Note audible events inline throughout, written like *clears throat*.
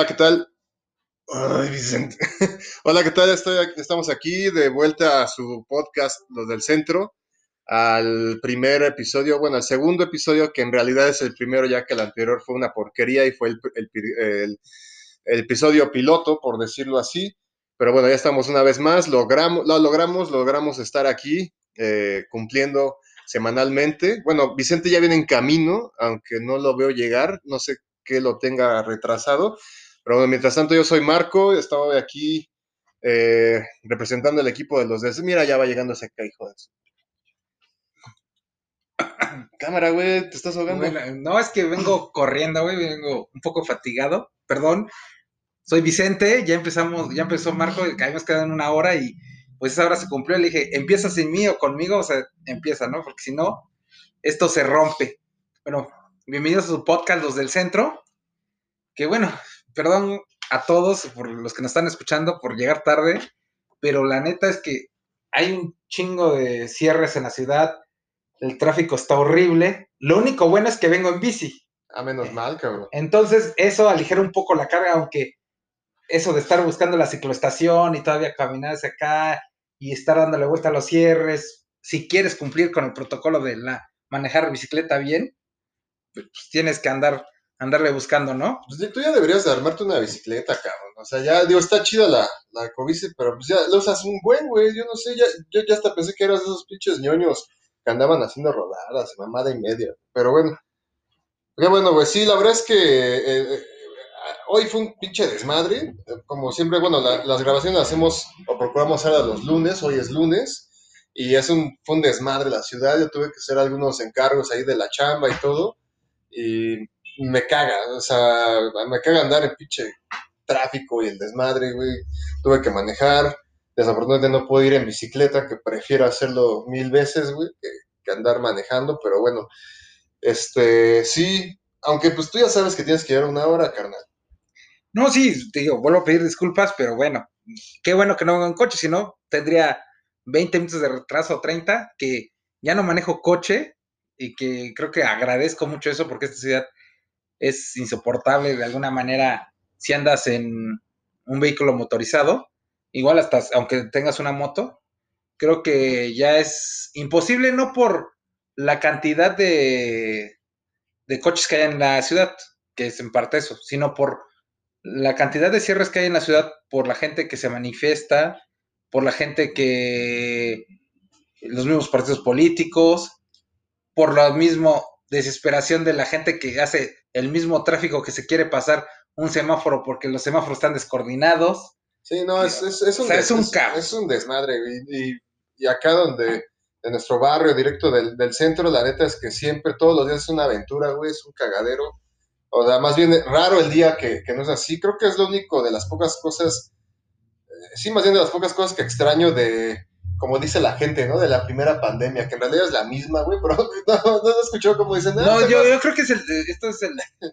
Hola, ¿qué tal? Ay, Vicente. *laughs* Hola, ¿qué tal? Estoy, estamos aquí de vuelta a su podcast, Los del Centro, al primer episodio, bueno, al segundo episodio, que en realidad es el primero, ya que el anterior fue una porquería y fue el, el, el episodio piloto, por decirlo así. Pero bueno, ya estamos una vez más, logramos, lo logramos, logramos estar aquí eh, cumpliendo semanalmente. Bueno, Vicente ya viene en camino, aunque no lo veo llegar, no sé qué lo tenga retrasado. Pero bueno, mientras tanto yo soy Marco, estaba aquí eh, representando el equipo de los de... Mira, ya va llegando ese hijo de eso. *coughs* Cámara, güey, te estás ahogando. no, es que vengo *coughs* corriendo, güey, vengo un poco fatigado, perdón. Soy Vicente, ya empezamos, ya empezó Marco, que habíamos quedado en una hora y pues esa hora se cumplió. Le dije, ¿empieza sin mí o conmigo? O sea, empieza, ¿no? Porque si no, esto se rompe. Bueno, bienvenidos a su podcast, Los del Centro. Que bueno, perdón a todos por los que nos están escuchando por llegar tarde, pero la neta es que hay un chingo de cierres en la ciudad, el tráfico está horrible. Lo único bueno es que vengo en bici. A menos mal, cabrón. Entonces, eso aligera un poco la carga, aunque eso de estar buscando la cicloestación y todavía caminar hacia acá y estar dándole vuelta a los cierres, si quieres cumplir con el protocolo de la manejar bicicleta bien, pues tienes que andar andarle buscando, ¿no? Pues tú ya deberías de armarte una bicicleta, cabrón. O sea, ya, digo, está chida la, la cobice, pero pues ya lo usas un buen, güey. Yo no sé, ya, yo ya hasta pensé que eras de esos pinches ñoños que andaban haciendo rodadas, mamada y media. Pero bueno. Qué bueno, güey. Sí, la verdad es que eh, eh, hoy fue un pinche desmadre. Como siempre, bueno, las grabaciones las hacemos o procuramos hacer a los lunes. Hoy es lunes. Y es un, fue un desmadre la ciudad. Yo tuve que hacer algunos encargos ahí de la chamba y todo. Y me caga, o sea, me caga andar en pinche tráfico y el desmadre, güey. Tuve que manejar. Desafortunadamente no puedo ir en bicicleta, que prefiero hacerlo mil veces, güey, que, andar manejando, pero bueno, este, sí, aunque pues tú ya sabes que tienes que llevar una hora, carnal. No, sí, te digo, vuelvo a pedir disculpas, pero bueno, qué bueno que no vengo en coche, si no, tendría 20 minutos de retraso, 30, que ya no manejo coche y que creo que agradezco mucho eso porque esta ciudad es insoportable de alguna manera si andas en un vehículo motorizado, igual hasta aunque tengas una moto, creo que ya es imposible, no por la cantidad de, de coches que hay en la ciudad, que es en parte eso, sino por la cantidad de cierres que hay en la ciudad, por la gente que se manifiesta, por la gente que los mismos partidos políticos, por la misma desesperación de la gente que hace el mismo tráfico que se quiere pasar un semáforo porque los semáforos están descoordinados. Sí, no, es, es, es un, es, un es, un desmadre. Y, y, acá donde, en nuestro barrio, directo del, del, centro, la neta es que siempre, todos los días es una aventura, güey, es un cagadero. O sea, más bien raro el día que, que no es así. Creo que es lo único de las pocas cosas, eh, sí, más bien de las pocas cosas que extraño de, como dice la gente, ¿no? De la primera pandemia, que en realidad es la misma, güey, pero *laughs* no, no, no escuchó como dicen. No, no yo, yo, creo que es el, esto es el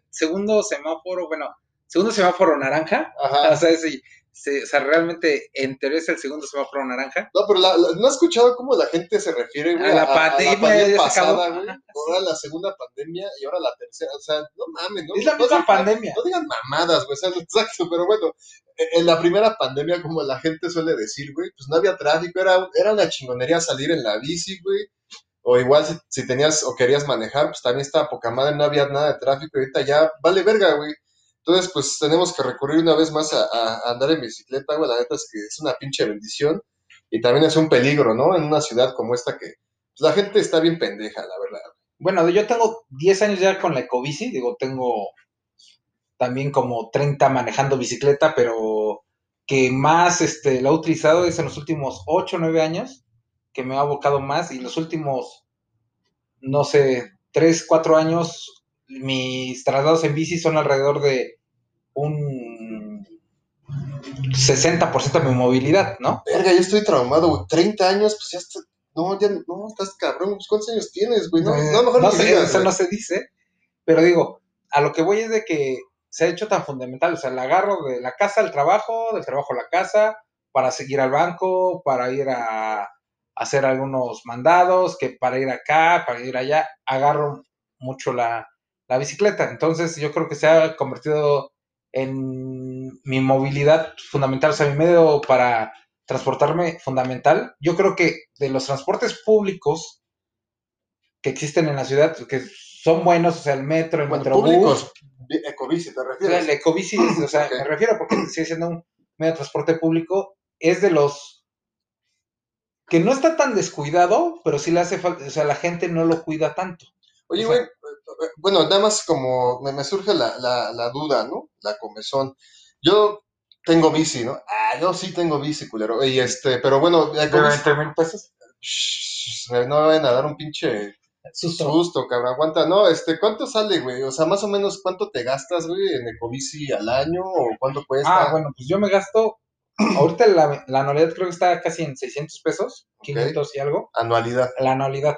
segundo semáforo, bueno, segundo semáforo naranja. Ajá. O sea, es, se, o sea, realmente en teoría es el segundo semáforo naranja. No, pero la, la, no he escuchado cómo la gente se refiere, güey, a la pandemia, a la pandemia pasada, güey. Ahora la segunda pandemia y ahora la tercera. O sea, no mames, ¿no? Es la misma no, pandemia. No digan mamadas, güey, o sea, *laughs* exacto, pero bueno, en la primera pandemia, como la gente suele decir, güey, pues no había tráfico, era, era una chingonería salir en la bici, güey. O igual si, si tenías o querías manejar, pues también estaba poca madre, no había nada de tráfico. Ahorita ya vale verga, güey. Entonces, pues tenemos que recurrir una vez más a, andar en bicicleta, güey. La neta es que es una pinche bendición y también es un peligro, ¿no? En una ciudad como esta que pues, la gente está bien pendeja, la verdad. Bueno, yo tengo 10 años ya con la ecobici, digo, tengo también como 30 manejando bicicleta, pero que más este, la he utilizado es en los últimos 8 o 9 años, que me ha abocado más, y los últimos, no sé, 3, 4 años, mis traslados en bici son alrededor de un 60% de mi movilidad, ¿no? Verga, yo estoy traumado, güey. 30 años, pues ya está. No, ya no, estás cabrón. Pues, ¿Cuántos años tienes, güey? No, eh, no, mejor no ni sé, digas, eso güey. no se dice, pero digo, a lo que voy es de que se ha hecho tan fundamental, o sea, la agarro de la casa al trabajo, del trabajo a la casa, para seguir al banco, para ir a, hacer algunos mandados, que para ir acá, para ir allá, agarro mucho la, la bicicleta. Entonces yo creo que se ha convertido en mi movilidad fundamental, o sea, mi medio para transportarme fundamental, yo creo que de los transportes públicos que existen en la ciudad, que son buenos, o sea, el metro, el Bueno, metrobús, públicos, ecobici, ¿te o sea, refieres? el ecobici, o sea, me refiero porque sigue siendo un medio de transporte público, es de los que no está tan descuidado, pero sí le hace falta, o sea, la gente no lo cuida tanto. Oye, O sea- güey, bueno, nada más como me, me surge la, la, la duda, ¿no? La comezón. Yo tengo bici, ¿no? Ah, yo sí tengo bici, culero. Y este, pero bueno, la ecobici- mil pesos. Shh, no me vayan a dar un pinche Susto. susto, cabrón. Aguanta, no, este, ¿cuánto sale, güey? O sea, más o menos, ¿cuánto te gastas, güey, en ecobici al año? ¿O cuánto cuesta? Ah, bueno, pues yo me gasto, *clears throat* ahorita la, la anualidad creo que está casi en 600 pesos, 500 y algo, Anualidad. la anualidad.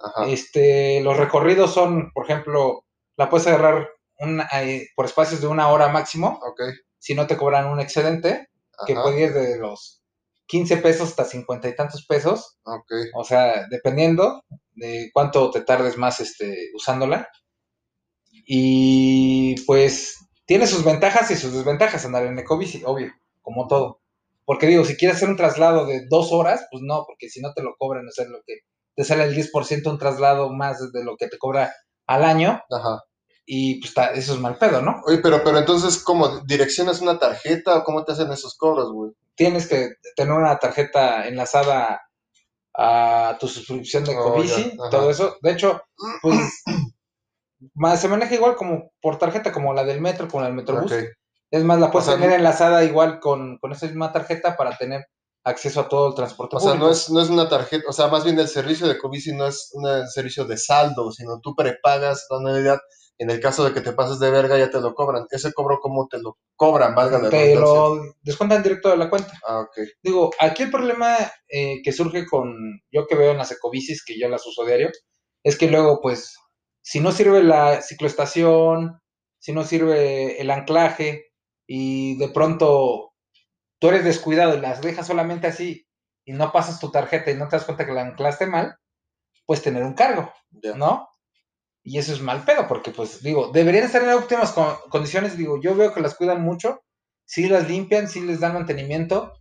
Ajá. Este, los recorridos son, por ejemplo, la puedes agarrar una- eh, por espacios de una hora máximo, Ok. si no te cobran un excedente, que puede ir de los 15 pesos hasta 50 y tantos pesos, Ok. o sea, dependiendo de cuánto te tardes más este, usándola. Y pues tiene sus ventajas y sus desventajas andar en Ecobici, obvio, como todo. Porque digo, si quieres hacer un traslado de dos horas, pues no, porque si no te lo cobran, o sea, lo que te sale el 10% un traslado más de lo que te cobra al año, Ajá. y pues eso es mal pedo, ¿no? Oye, pero, pero entonces, ¿cómo? ¿Direccionas una tarjeta o cómo te hacen esos cobros, güey? Tienes que tener una tarjeta enlazada a tu suscripción de Oh, ajá. todo eso. De hecho, pues *clears throat* más, se maneja igual como por tarjeta, como la del metro, como la del Metrobús. Es más, la puedes O sea, tener enlazada igual con, con esa misma tarjeta para tener acceso a todo el transporte O sea, no es, no es una tarjeta, o sea, más bien el servicio de Ecobici no es un servicio de saldo, sino tú prepagas la anualidad. En el caso de que te pases de verga, ya te lo cobran. Ese cobro, ¿cómo te lo cobran? Valga la Te lo descuentan directo de la cuenta. Ah, ok. Digo, aquí el problema eh, que surge con yo que veo en las ecobicis, que yo las uso diario, es que luego, pues, si no sirve la cicloestación, si no sirve el anclaje, y de pronto tú eres descuidado y las dejas solamente así, y no pasas tu tarjeta y no te das cuenta que la anclaste mal, puedes tener un cargo. ¿no? Y eso es mal pedo, porque, pues, digo, deberían estar en óptimas co- condiciones, digo, yo veo que las cuidan mucho, sí las limpian, sí les dan mantenimiento,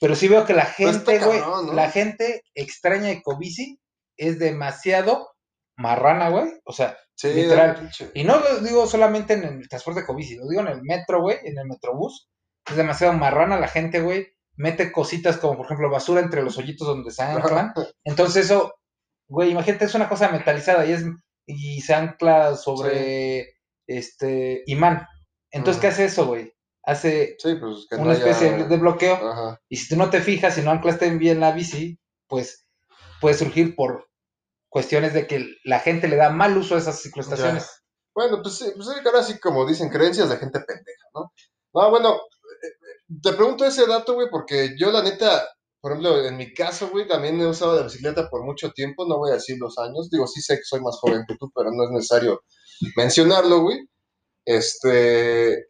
pero sí veo que la gente, güey, la gente extraña Ecobici es demasiado marrana, güey. O sea, Sí, Literal. y no lo digo solamente en el transporte Ecobici, lo digo en el metro, güey, en el metrobús. Es demasiado marrana la gente, güey. Mete cositas como, por ejemplo, basura entre los hoyitos donde se *laughs* anclan. Entonces eso, güey, imagínate, es una cosa metalizada y es y se ancla sobre este imán. Entonces, ¿qué hace eso, güey? Hace Sí, pues que no una haya- especie de bloqueo. Ajá. Y si tú no te fijas, si no anclaste bien la bici, pues puede surgir por cuestiones de que la gente le da mal uso a esas cicloestaciones. Bueno, pues sí, pues sí, ahora sí, como dicen, creencias de gente pendeja, ¿no? No, bueno, eh, eh, te pregunto ese dato, güey, porque yo la neta, por ejemplo, en mi caso, güey, también he usado la bicicleta por mucho tiempo, no voy a decir los años, digo, sí sé que soy más joven que tú, pero no es necesario mencionarlo, güey. Este,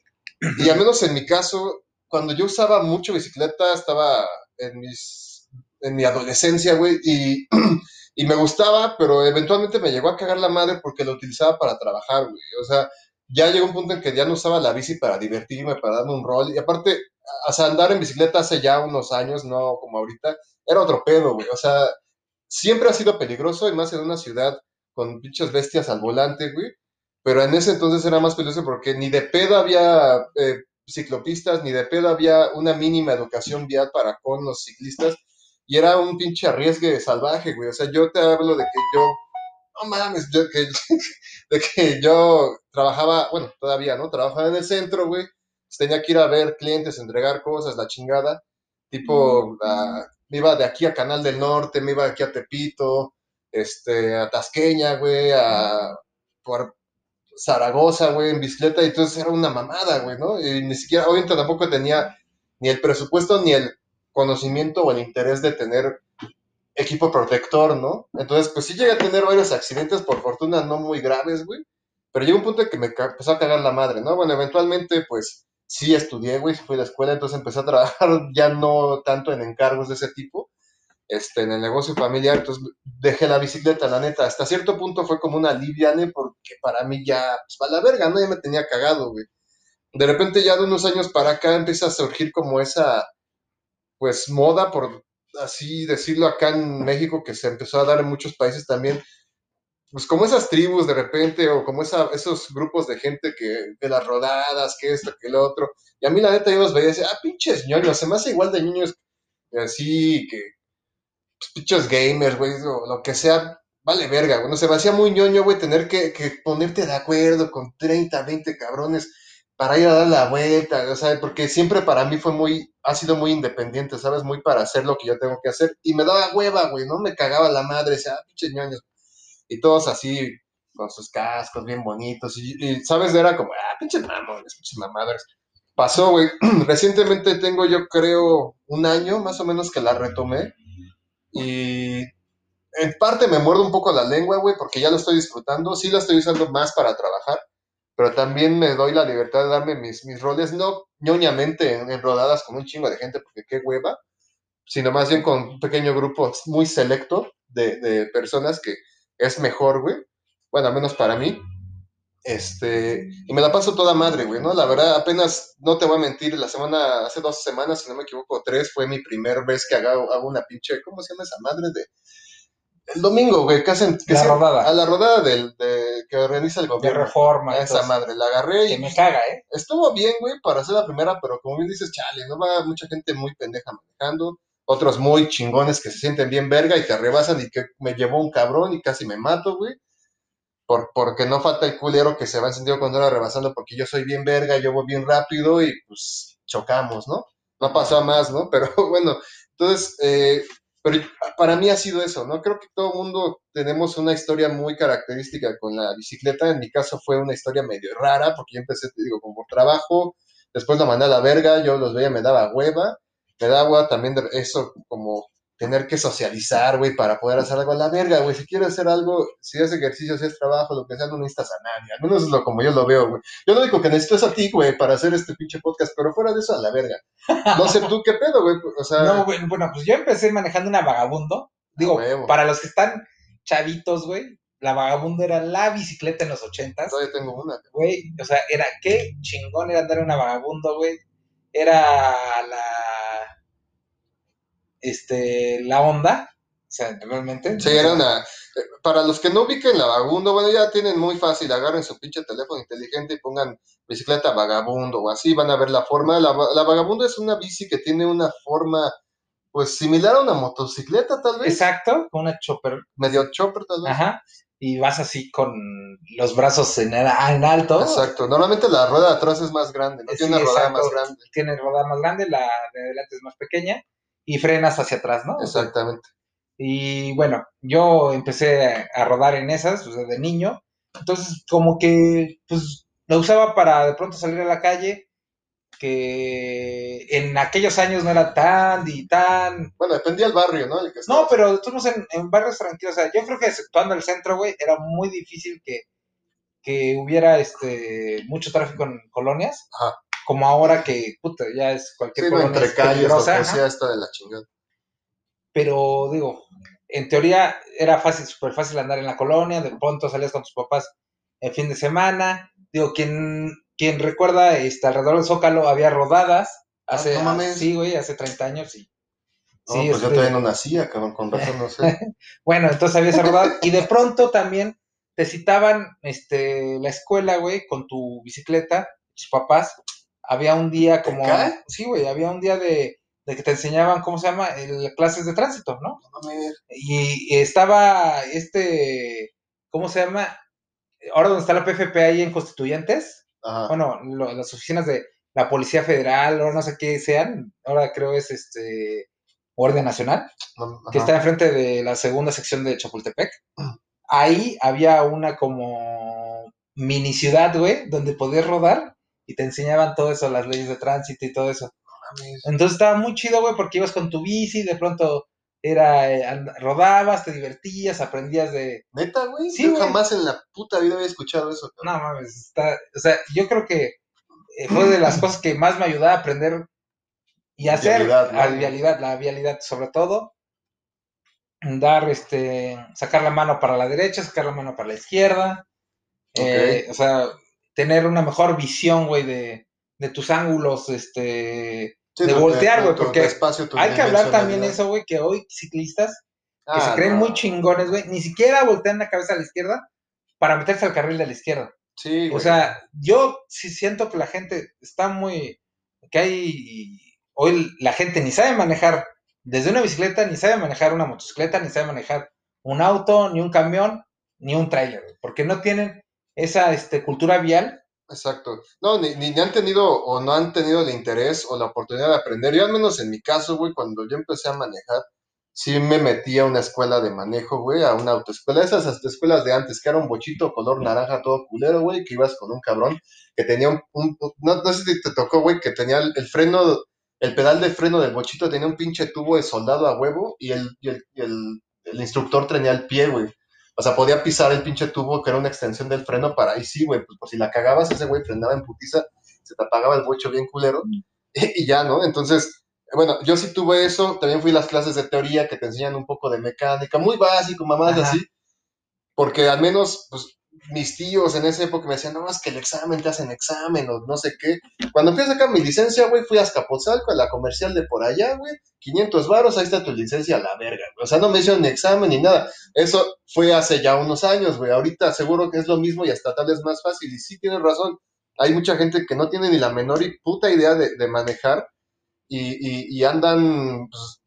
y al menos en mi caso, cuando yo usaba mucho bicicleta, estaba en mis, en mi adolescencia, güey, y, *clears throat* y me gustaba, pero eventualmente me llegó a cagar la madre porque la utilizaba para trabajar, güey. O sea, ya llegó un punto en que ya no usaba la bici para divertirme, para darme un rol, y aparte, o sea, andar en bicicleta hace ya unos años, no como ahorita, era otro pedo, güey. O sea, siempre ha sido peligroso, y más en una ciudad con pinches bestias al volante, güey. Pero en ese entonces era más peligroso porque ni de pedo había eh, ciclopistas, ni de pedo había una mínima educación vial para con los ciclistas. Y era un pinche arriesgue salvaje, güey. O sea, yo te hablo de que yo, no mames, yo, *laughs* de que yo trabajaba, bueno, todavía, ¿no? Trabajaba en el centro, güey. Pues tenía que ir a ver clientes, entregar cosas, la chingada. Tipo, la- me iba de aquí a Canal del Norte, me iba de aquí a Tepito, este, a Tasqueña, güey, a por Zaragoza, güey, en bicicleta, y entonces era una mamada, güey, ¿no? Y ni siquiera, obviamente tampoco tenía ni el presupuesto ni el conocimiento o el interés de tener equipo protector, ¿no? Entonces, pues sí llegué a tener varios accidentes, por fortuna no muy graves, güey, pero llegó un punto en que me empezó a cagar la madre, ¿no? Bueno, eventualmente, pues sí estudié, güey, fui a la escuela, entonces empecé a trabajar *laughs* ya no tanto en encargos de ese tipo, este, en el negocio familiar, entonces dejé la bicicleta, la neta, hasta cierto punto fue como una aliviane porque para mí ya, pues, la verga, ¿no? Ya me tenía cagado, güey. de repente ya de unos años para acá empieza a surgir como esa, pues, moda, por así decirlo, acá en México, que se empezó a dar en muchos países también, pues como esas tribus de repente, o como esa, esos grupos de gente que, de las rodadas, que esto, que lo otro, y a mí la neta yo los veía y decía, ah, pinches ñoños, se me hace igual de niños así, que, pues, pinches gamers, güey, o lo que sea, vale verga, güey, no se me hacía muy ñoño, güey, tener que, que ponerte de acuerdo con 30, 20 cabrones para ir a dar la vuelta, o sea, porque siempre para mí fue muy, ha sido muy independiente, ¿sabes? Muy para hacer lo que yo tengo que hacer. Y me daba hueva, güey, ¿no? Me cagaba la madre, decía, ah, pinches ñoños. Y todos así, con sus cascos bien bonitos. Y, ¿sabes? Era como, ah, pinches mamones, pinches mamadas. Pasó, güey. *clears throat* Recientemente tengo, yo creo, un año más o menos que la retomé. Y en parte me muerdo un poco la lengua, güey, porque ya lo estoy disfrutando. Sí lo estoy usando más para trabajar pero también me doy la libertad de darme mis, mis roles, no ñoñamente en, rodadas con un chingo de gente, porque qué hueva, sino más bien con un pequeño grupo muy selecto de, de personas que es mejor, güey. Bueno, al menos para mí. Este, y me la paso toda madre, güey, ¿no? La verdad, apenas, no te voy a mentir, la semana, hace dos semanas, si no me equivoco, tres, fue mi primer vez que hago, hago una pinche, ¿cómo se llama esa madre? De, el domingo, güey, que hacen. Que la rodada. A la rodada del, de, que organiza el gobierno. De reforma. esa madre, la agarré. Que me caga, ¿eh? Estuvo bien, güey, para hacer la primera, pero como bien dices, chale, no va mucha gente muy pendeja manejando. Otros muy chingones que se sienten bien verga y te rebasan y que me llevó un cabrón y casi me mato, güey. Por, porque no falta el culero que se va encendido cuando era rebasando porque yo soy bien verga, yo voy bien rápido y pues chocamos, ¿no? No pasó a más, ¿no? *laughs* Pero bueno, entonces, eh, pero para mí ha sido eso, ¿no? Creo que todo mundo tenemos una historia muy característica con la bicicleta. En mi caso fue una historia medio rara, porque yo empecé, te digo, como por trabajo, después la mandé a la verga, yo los veía, me daba hueva, me daba también eso como tener que socializar, güey, para poder hacer algo a la verga, güey. Si quieres hacer algo, si haces ejercicio, si es trabajo, lo que sea, no necesitas a nadie. Al menos es lo como yo lo veo, güey. Yo lo único que necesito es a ti, güey, para hacer este pinche podcast, pero fuera de eso, a la verga. No sé tú qué pedo, güey. O sea. No, güey, bueno, pues yo empecé manejando una vagabundo. Digo, para los que están chavitos, güey, la vagabundo era la bicicleta en los ochentas. Todavía tengo una. Güey, o sea, era qué chingón era andar en una vagabundo, güey. Era la este, la onda. O sea, realmente. Sí, era una. Para los que no ubiquen la vagabundo, bueno, ya tienen muy fácil. Agarren su pinche teléfono inteligente y pongan bicicleta vagabundo o así, van a ver la forma. La, la vagabundo es una bici que tiene una forma, pues similar a una motocicleta, tal vez. Exacto, una chopper. Medio chopper, tal vez. Ajá y vas así con los brazos en, en, alto. Exacto. Normalmente la rueda de atrás es más grande, no tiene una rueda más grande. Tiene rueda más grande, la de adelante es más pequeña y frenas hacia atrás, ¿no? Exactamente. Y bueno, yo empecé a rodar en esas, o sea, de niño. Entonces, como que, pues, lo usaba para de pronto salir a la calle, que en aquellos años no era tan y tan... Bueno, dependía del barrio, ¿no? no, pero estuvimos en, en, barrios tranquilos. O sea, yo creo que exceptuando el centro, güey, era muy difícil que, que hubiera este mucho tráfico en colonias. Ajá como ahora que, puta, ya es cualquier cosa. entre calles, lo que sea, está de la chingada. Pero, digo, en teoría era fácil, súper fácil andar en la colonia, de pronto salías con tus papás el fin de semana. Digo, quien, quien recuerda, este, alrededor del Zócalo había rodadas ah, hace, sí, güey, hace 30 años, sí. No, sí, pues yo todavía no nacía, cabrón, con razón, no sé. *laughs* bueno, entonces había esa rodada, y de pronto también te citaban, este, la escuela, güey, con tu bicicleta, tus papás, había un día como... Sí, güey, había un día de, de, que te enseñaban, ¿cómo se llama? El, clases de tránsito, ¿no? y, estaba este, ¿cómo se llama? Ahora donde está la PFP ahí en Constituyentes, bueno, las oficinas de la Policía Federal o no sé qué sean, ahora creo es este Orden Nacional, que está enfrente de la segunda sección de Chapultepec. Ahí había una como mini ciudad, güey, donde podías rodar y te enseñaban todo eso, las leyes de tránsito y todo eso. Entonces estaba muy chido, güey, porque ibas con tu bici, de pronto era eh, rodabas, te divertías, aprendías de... ¿Neta, güey? Sí, yo jamás en la puta vida había escuchado eso. No mames, está... O sea, yo creo que eh, fue de las *clears throat* cosas que más me ayudaba a aprender y hacer la vialidad, la vialidad sobre todo. Dar, este, sacar la mano para la derecha, sacar la mano para la izquierda. Eh, o sea, tener una mejor visión, güey, de, de tus ángulos, este, de voltear, güey, porque hay que hablar también eso, güey, que hoy ciclistas que se ah, creen muy chingones, güey, ni siquiera voltean la cabeza a la izquierda para meterse al carril de la izquierda. Sí, güey. O sea, yo sí siento que la gente está muy, que hay, hoy la gente ni sabe manejar desde una bicicleta, ni sabe manejar una motocicleta, ni sabe manejar un auto, ni un camión, ni un trailer, porque no tienen esa este, cultura vial Exacto. No, ni, ni, han tenido o no han tenido el interés o la oportunidad de aprender. Yo al menos en mi caso, güey, cuando yo empecé a manejar, sí me metí a una escuela de manejo, güey, a una autoescuela. Esas escuelas de antes, que era un bochito color naranja todo culero, güey, que ibas con un cabrón que tenía un... no, sé si te tocó, güey, que tenía el, freno, el pedal de freno del bochito tenía un pinche tubo de soldado a huevo y el, y el, el, el instructor tenía el pie, güey. O sea, podía pisar el pinche tubo que era una extensión del freno para ahí sí, güey, pues por si la cagabas, ese güey frenaba en putiza, se te apagaba el bocho bien culero *laughs* y, ya, ¿no? Entonces, bueno, yo sí tuve eso, también fui a las clases de teoría que te enseñan un poco de mecánica, muy básico, mamás así, porque al menos, pues, mis tíos en esa época me decían, no, es que el examen te hacen examen o no sé qué. Cuando fui a sacar mi licencia, güey, fui a Azcapotzalco, a la comercial de por allá, güey, 500 varos, ahí está tu licencia la verga, O sea, no me hicieron ni examen ni nada. Eso fue hace ya unos años, güey. Ahorita seguro que es lo mismo y hasta tal vez más fácil. Y sí tienes razón, hay mucha gente que no tiene ni la menor y puta idea de, manejar y, y, andan, pues,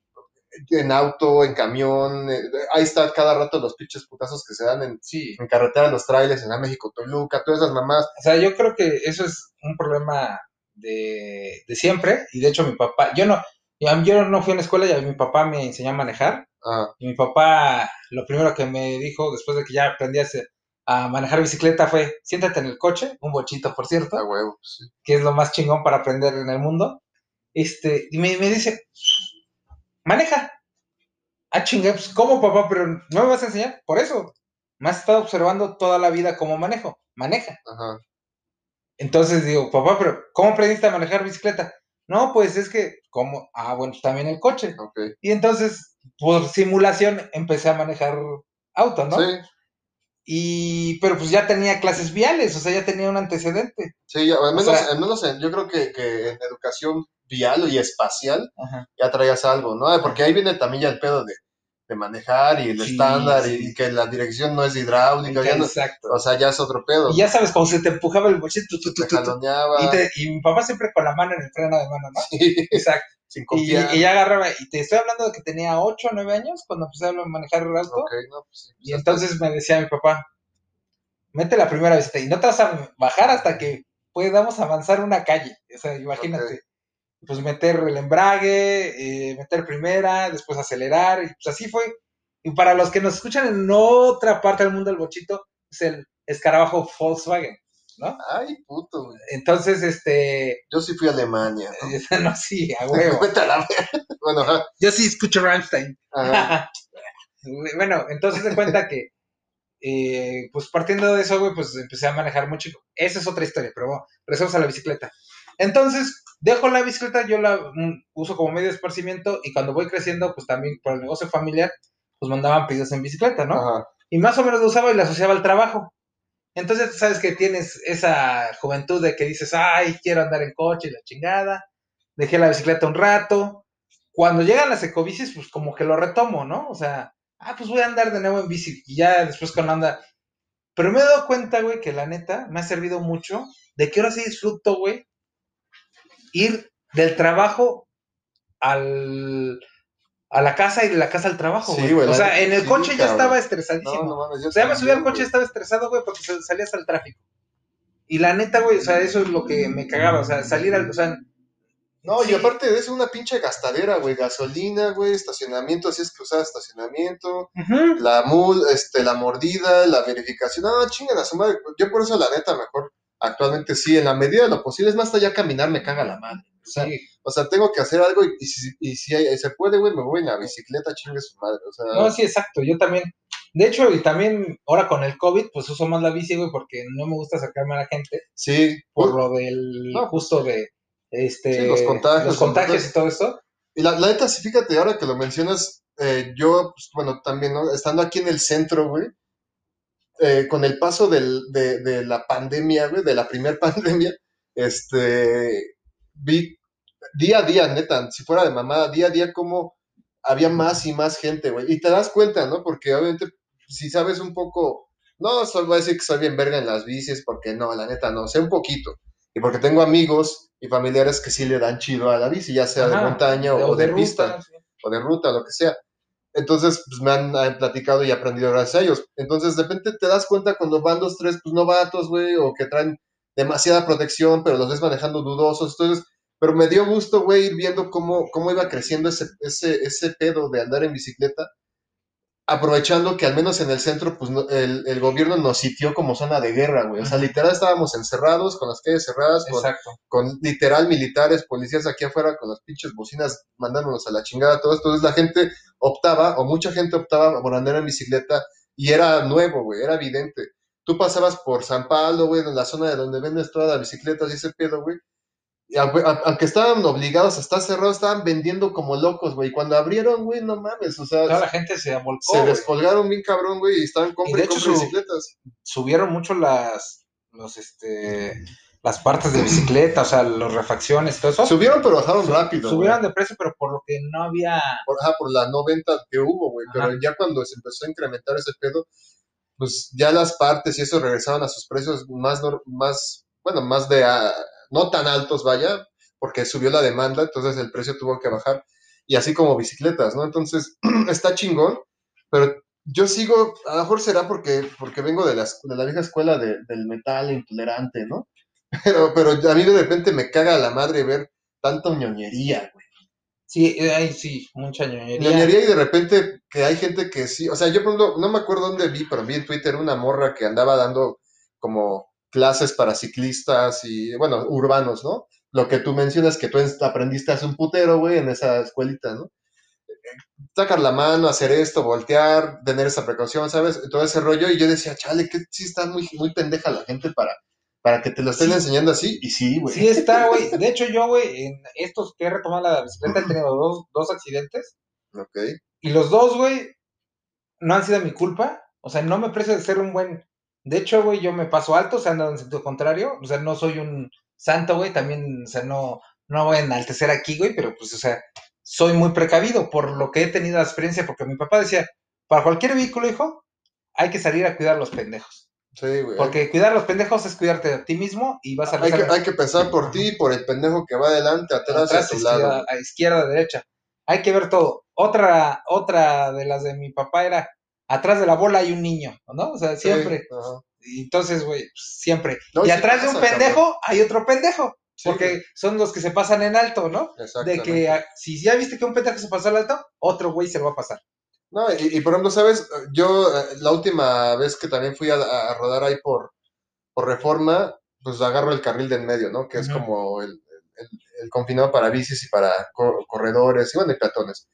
en auto, en camión, eh, ahí está cada rato los pinches putazos que se dan en, sí. en carretera, los trailers, en la México, Toluca, todas esas mamás. O sea, yo creo que eso es un problema de, de siempre, y de hecho mi papá, yo no, yo no fui a la escuela y mi papá me enseñó a manejar, ah. y mi papá lo primero que me dijo después de que ya aprendí a, manejar bicicleta fue, siéntate en el coche, un bochito por cierto, huevo, que es lo más chingón para aprender en el mundo, este, y me, me dice, maneja. Ah, chingue, pues, ¿cómo, papá? Pero no me vas a enseñar. Por eso. Me has estado observando toda la vida cómo manejo. Maneja. Ajá. Entonces digo, papá, pero ¿cómo aprendiste a manejar bicicleta? No, pues es que, ¿cómo? Ah, bueno, también el coche. Y entonces, por simulación, empecé a manejar auto, ¿no? Sí. Y, pero pues ya tenía clases viales, o sea, ya tenía un antecedente. Sí, al menos, al menos yo creo que, que en educación vial y espacial, ya traías algo, ¿no? Porque ahí viene también ya el pedo de, manejar y el estándar Y, que la dirección no es hidráulica, ya no, o sea, ya es otro pedo. Y ya sabes, cuando se te empujaba el bochito, tú, te jaloneaba. Y, mi papá siempre con la mano en el freno de mano, ¿no? Sí. Exacto. *laughs* Sin y, y, ya agarraba, y te estoy hablando de que tenía 8 o 9 años cuando empecé a manejar el auto. no, pues y entonces me decía mi papá, mete la primera visita y no te vas a bajar hasta que podamos avanzar una calle. O sea, imagínate pues meter el embrague, eh, meter primera, después acelerar, y pues así fue. Y para los que nos escuchan en otra parte del mundo del bochito, es el escarabajo Volkswagen, ¿no? Ay, puto, Entonces, este... Yo sí fui a Alemania, ¿no? *laughs* no, sí, a *laughs* huevo. bueno, Yo sí escucho Rammstein. *laughs* bueno, entonces se cuenta que, eh, pues partiendo de eso, güey, pues empecé a manejar mucho. Esa es otra historia, pero bueno, regresamos a la bicicleta. Entonces, dejo la bicicleta, yo la mm, uso como medio de esparcimiento y cuando voy creciendo, pues también por el negocio familiar, pues mandaban pedidos en bicicleta, ¿no? Y más o menos lo usaba y la asociaba al trabajo. Entonces, sabes que tienes esa juventud de que dices, ay, quiero andar en coche y la chingada. Dejé la bicicleta un rato. Cuando llegan las ecobicis, pues como que lo retomo, ¿no? O sea, ah, pues voy a andar de nuevo en bici. Y ya después cuando anda. Pero me he dado cuenta, güey, que la neta me ha servido mucho de que ahora sí disfruto, güey, ir del trabajo al, a la casa y de la casa al trabajo, güey. o sea, en el coche ya estaba estresadísimo. No, no mames, o sea, ya me subí al coche y estaba estresado, güey, porque salías al tráfico. Y la neta, güey, o sea, eso es lo que me cagaba, o sea, salir al, o sea... No, y aparte de eso, una pinche gastadera, güey, gasolina, güey, estacionamiento, así es que usaba estacionamiento, la mul, este, la mordida, la verificación, no, chingan a su madre, yo por eso la neta mejor actualmente sí, en la medida de lo posible, es más allá caminar me caga la madre. O sea, o sea tengo que hacer algo y, si, y si se puede, güey, me voy en la bicicleta, chingue su madre. O sea, no, sí, exacto, yo también. De hecho, y también ahora con el COVID, pues uso más la bici, güey, porque no me gusta acercarme a la gente. Sí. Por lo del, justo de, este, los contagios. Los contagios y todo esto. Y la, la neta, sí, fíjate, ahora que lo mencionas, eh, yo, pues, bueno, también, ¿no? Estando aquí en el centro, güey, eh, con el paso del, de, de, la pandemia, güey, de la primera *laughs* pandemia, este, vi día a día, neta, si fuera de mamada, día a día como había más y más gente, güey. Y te das cuenta, ¿no? Porque obviamente, si sabes un poco, no solo voy a decir que soy bien verga en las bicis, porque no, la neta no, sé un poquito. Y porque tengo amigos y familiares que sí le dan chido a la bici, ya sea de montaña o, o de, de pista sí. o de ruta, lo que sea. Entonces, pues me han, platicado y aprendido gracias a ellos. Entonces, de repente te das cuenta cuando van dos, tres, pues novatos, güey, o que traen demasiada protección, pero los ves manejando dudosos. Entonces, pero me dio gusto, güey, ir viendo cómo, cómo iba creciendo ese, ese, ese pedo de andar en bicicleta, aprovechando que al menos en el centro, pues no- el, el gobierno nos sitió como zona de guerra, güey. O sea, literal estábamos encerrados, con las calles cerradas, con, con literal militares, policías aquí afuera con las pinches bocinas mandándonos a la chingada todos. Entonces la gente optaba, o mucha gente optaba por andar en bicicleta y era nuevo, güey, era evidente. Tú pasabas por San Pablo, güey, en la zona de donde vendes todas las bicicletas y ese pedo, güey. Aunque, a- estaban obligados a estar cerrados, estaban vendiendo como locos, güey. Cuando abrieron, güey, no mames, o sea, Toda la gente se volcó, se descolgaron bien cabrón, güey, y estaban comprando su- bicicletas. subieron mucho las los este las partes de bicicleta, o sea, las refacciones, todo eso. Subieron, pero bajaron rápido. subieron de precio, pero por lo que no había por, ajá, por la 90 que hubo, güey. Pero ya cuando se empezó a incrementar ese pedo, pues ya las partes y eso regresaban a sus precios más, más bueno, más de, ah, no tan altos, vaya, porque subió la demanda, entonces el precio tuvo que bajar. Y así como bicicletas, ¿no? Entonces, *clears throat* está chingón, pero yo sigo, a lo mejor será porque, porque vengo de la, de la vieja escuela de- del metal intolerante, ¿no? *laughs* Pero, pero a mí de repente me caga la madre ver tanta ñoñería, güey. Sí, ahí sí, mucha ñoñería. ñoñería y de repente que hay gente que sí, o sea, yo por ejemplo, no me acuerdo dónde vi, pero vi en Twitter una morra que andaba dando como clases para ciclistas y, bueno, urbanos, ¿no? Lo que tú mencionas que tú en- aprendiste hace un putero, güey, en esa escuelita, ¿no? Sacar la mano, hacer esto, voltear, tener esa precaución, ¿sabes? Todo ese rollo. Y yo decía, chale, que sí está muy, muy pendeja la gente para, para que te lo estén Sí. enseñando así. Y sí, güey. Sí está, güey. De hecho, yo, güey, en estos que he retomado la bicicleta he *clears throat* tenido dos, dos accidentes. Ok. Y los dos, güey, no han sido mi culpa. O sea, no me precio de ser un buen. De hecho, güey, yo me paso alto, o sea, ando en sentido contrario. O sea, no soy un santo, güey. También, o sea, no, no voy a enaltecer aquí, güey, pero pues, o sea, soy muy precavido por lo que he tenido la experiencia. Porque mi papá decía, para cualquier vehículo, hijo, hay que salir a cuidar a los pendejos. Sí, güey. Porque cuidar a los pendejos es cuidarte a ti mismo y vas a Hay que, hay que pensar por ti y por el pendejo que va adelante, atrás a tu izquierda, lado. a izquierda, derecha. Hay que ver todo. Otra, otra de las de mi papá era atrás de la bola hay un niño, ¿no? O sea, siempre. Y Entonces, güey, pues, siempre. No, y sí atrás de un pendejo hay otro pendejo. Sí, porque güey, son los que se pasan en alto, ¿no? De exactamente. que si ya viste que un pendejo se pasó al alto, otro güey se lo va a pasar. No, y, y por ejemplo, ¿sabes? Yo eh, la última vez que también fui a, a rodar ahí por, por reforma, pues agarro el carril del medio, ¿no? Que es como el, el- el confinado para bicis y para co- corredores y bueno, y peatones.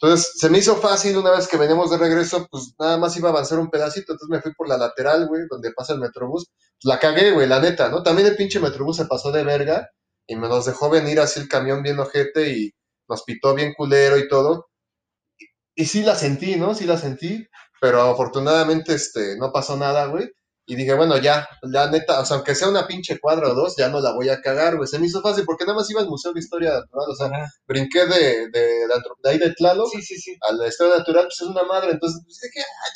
Entonces, se me hizo fácil una vez que veníamos de regreso, pues nada más iba a avanzar un pedacito, entonces me fui por la lateral, güey, donde pasa el metrobús. La cagué, güey, la neta, ¿no? También el pinche metrobús se pasó de verga y me nos dejó venir así el camión bien ojete y nos pitó bien culero y todo. Y, y sí la sentí, ¿no? Sí la sentí, pero afortunadamente este, no pasó nada, güey. Y dije, bueno, ya, ya neta, o sea, aunque sea una pinche cuadra o dos, ya no la voy a cagar, güey. Se me hizo fácil porque nada más iba al Museo de Historia Natural, o sea, Ajá. brinqué de, de, la antro- de ahí de Tlaloc Sí, sí, sí. a la historia natural, pues es una madre. Entonces, pues, dije, ah,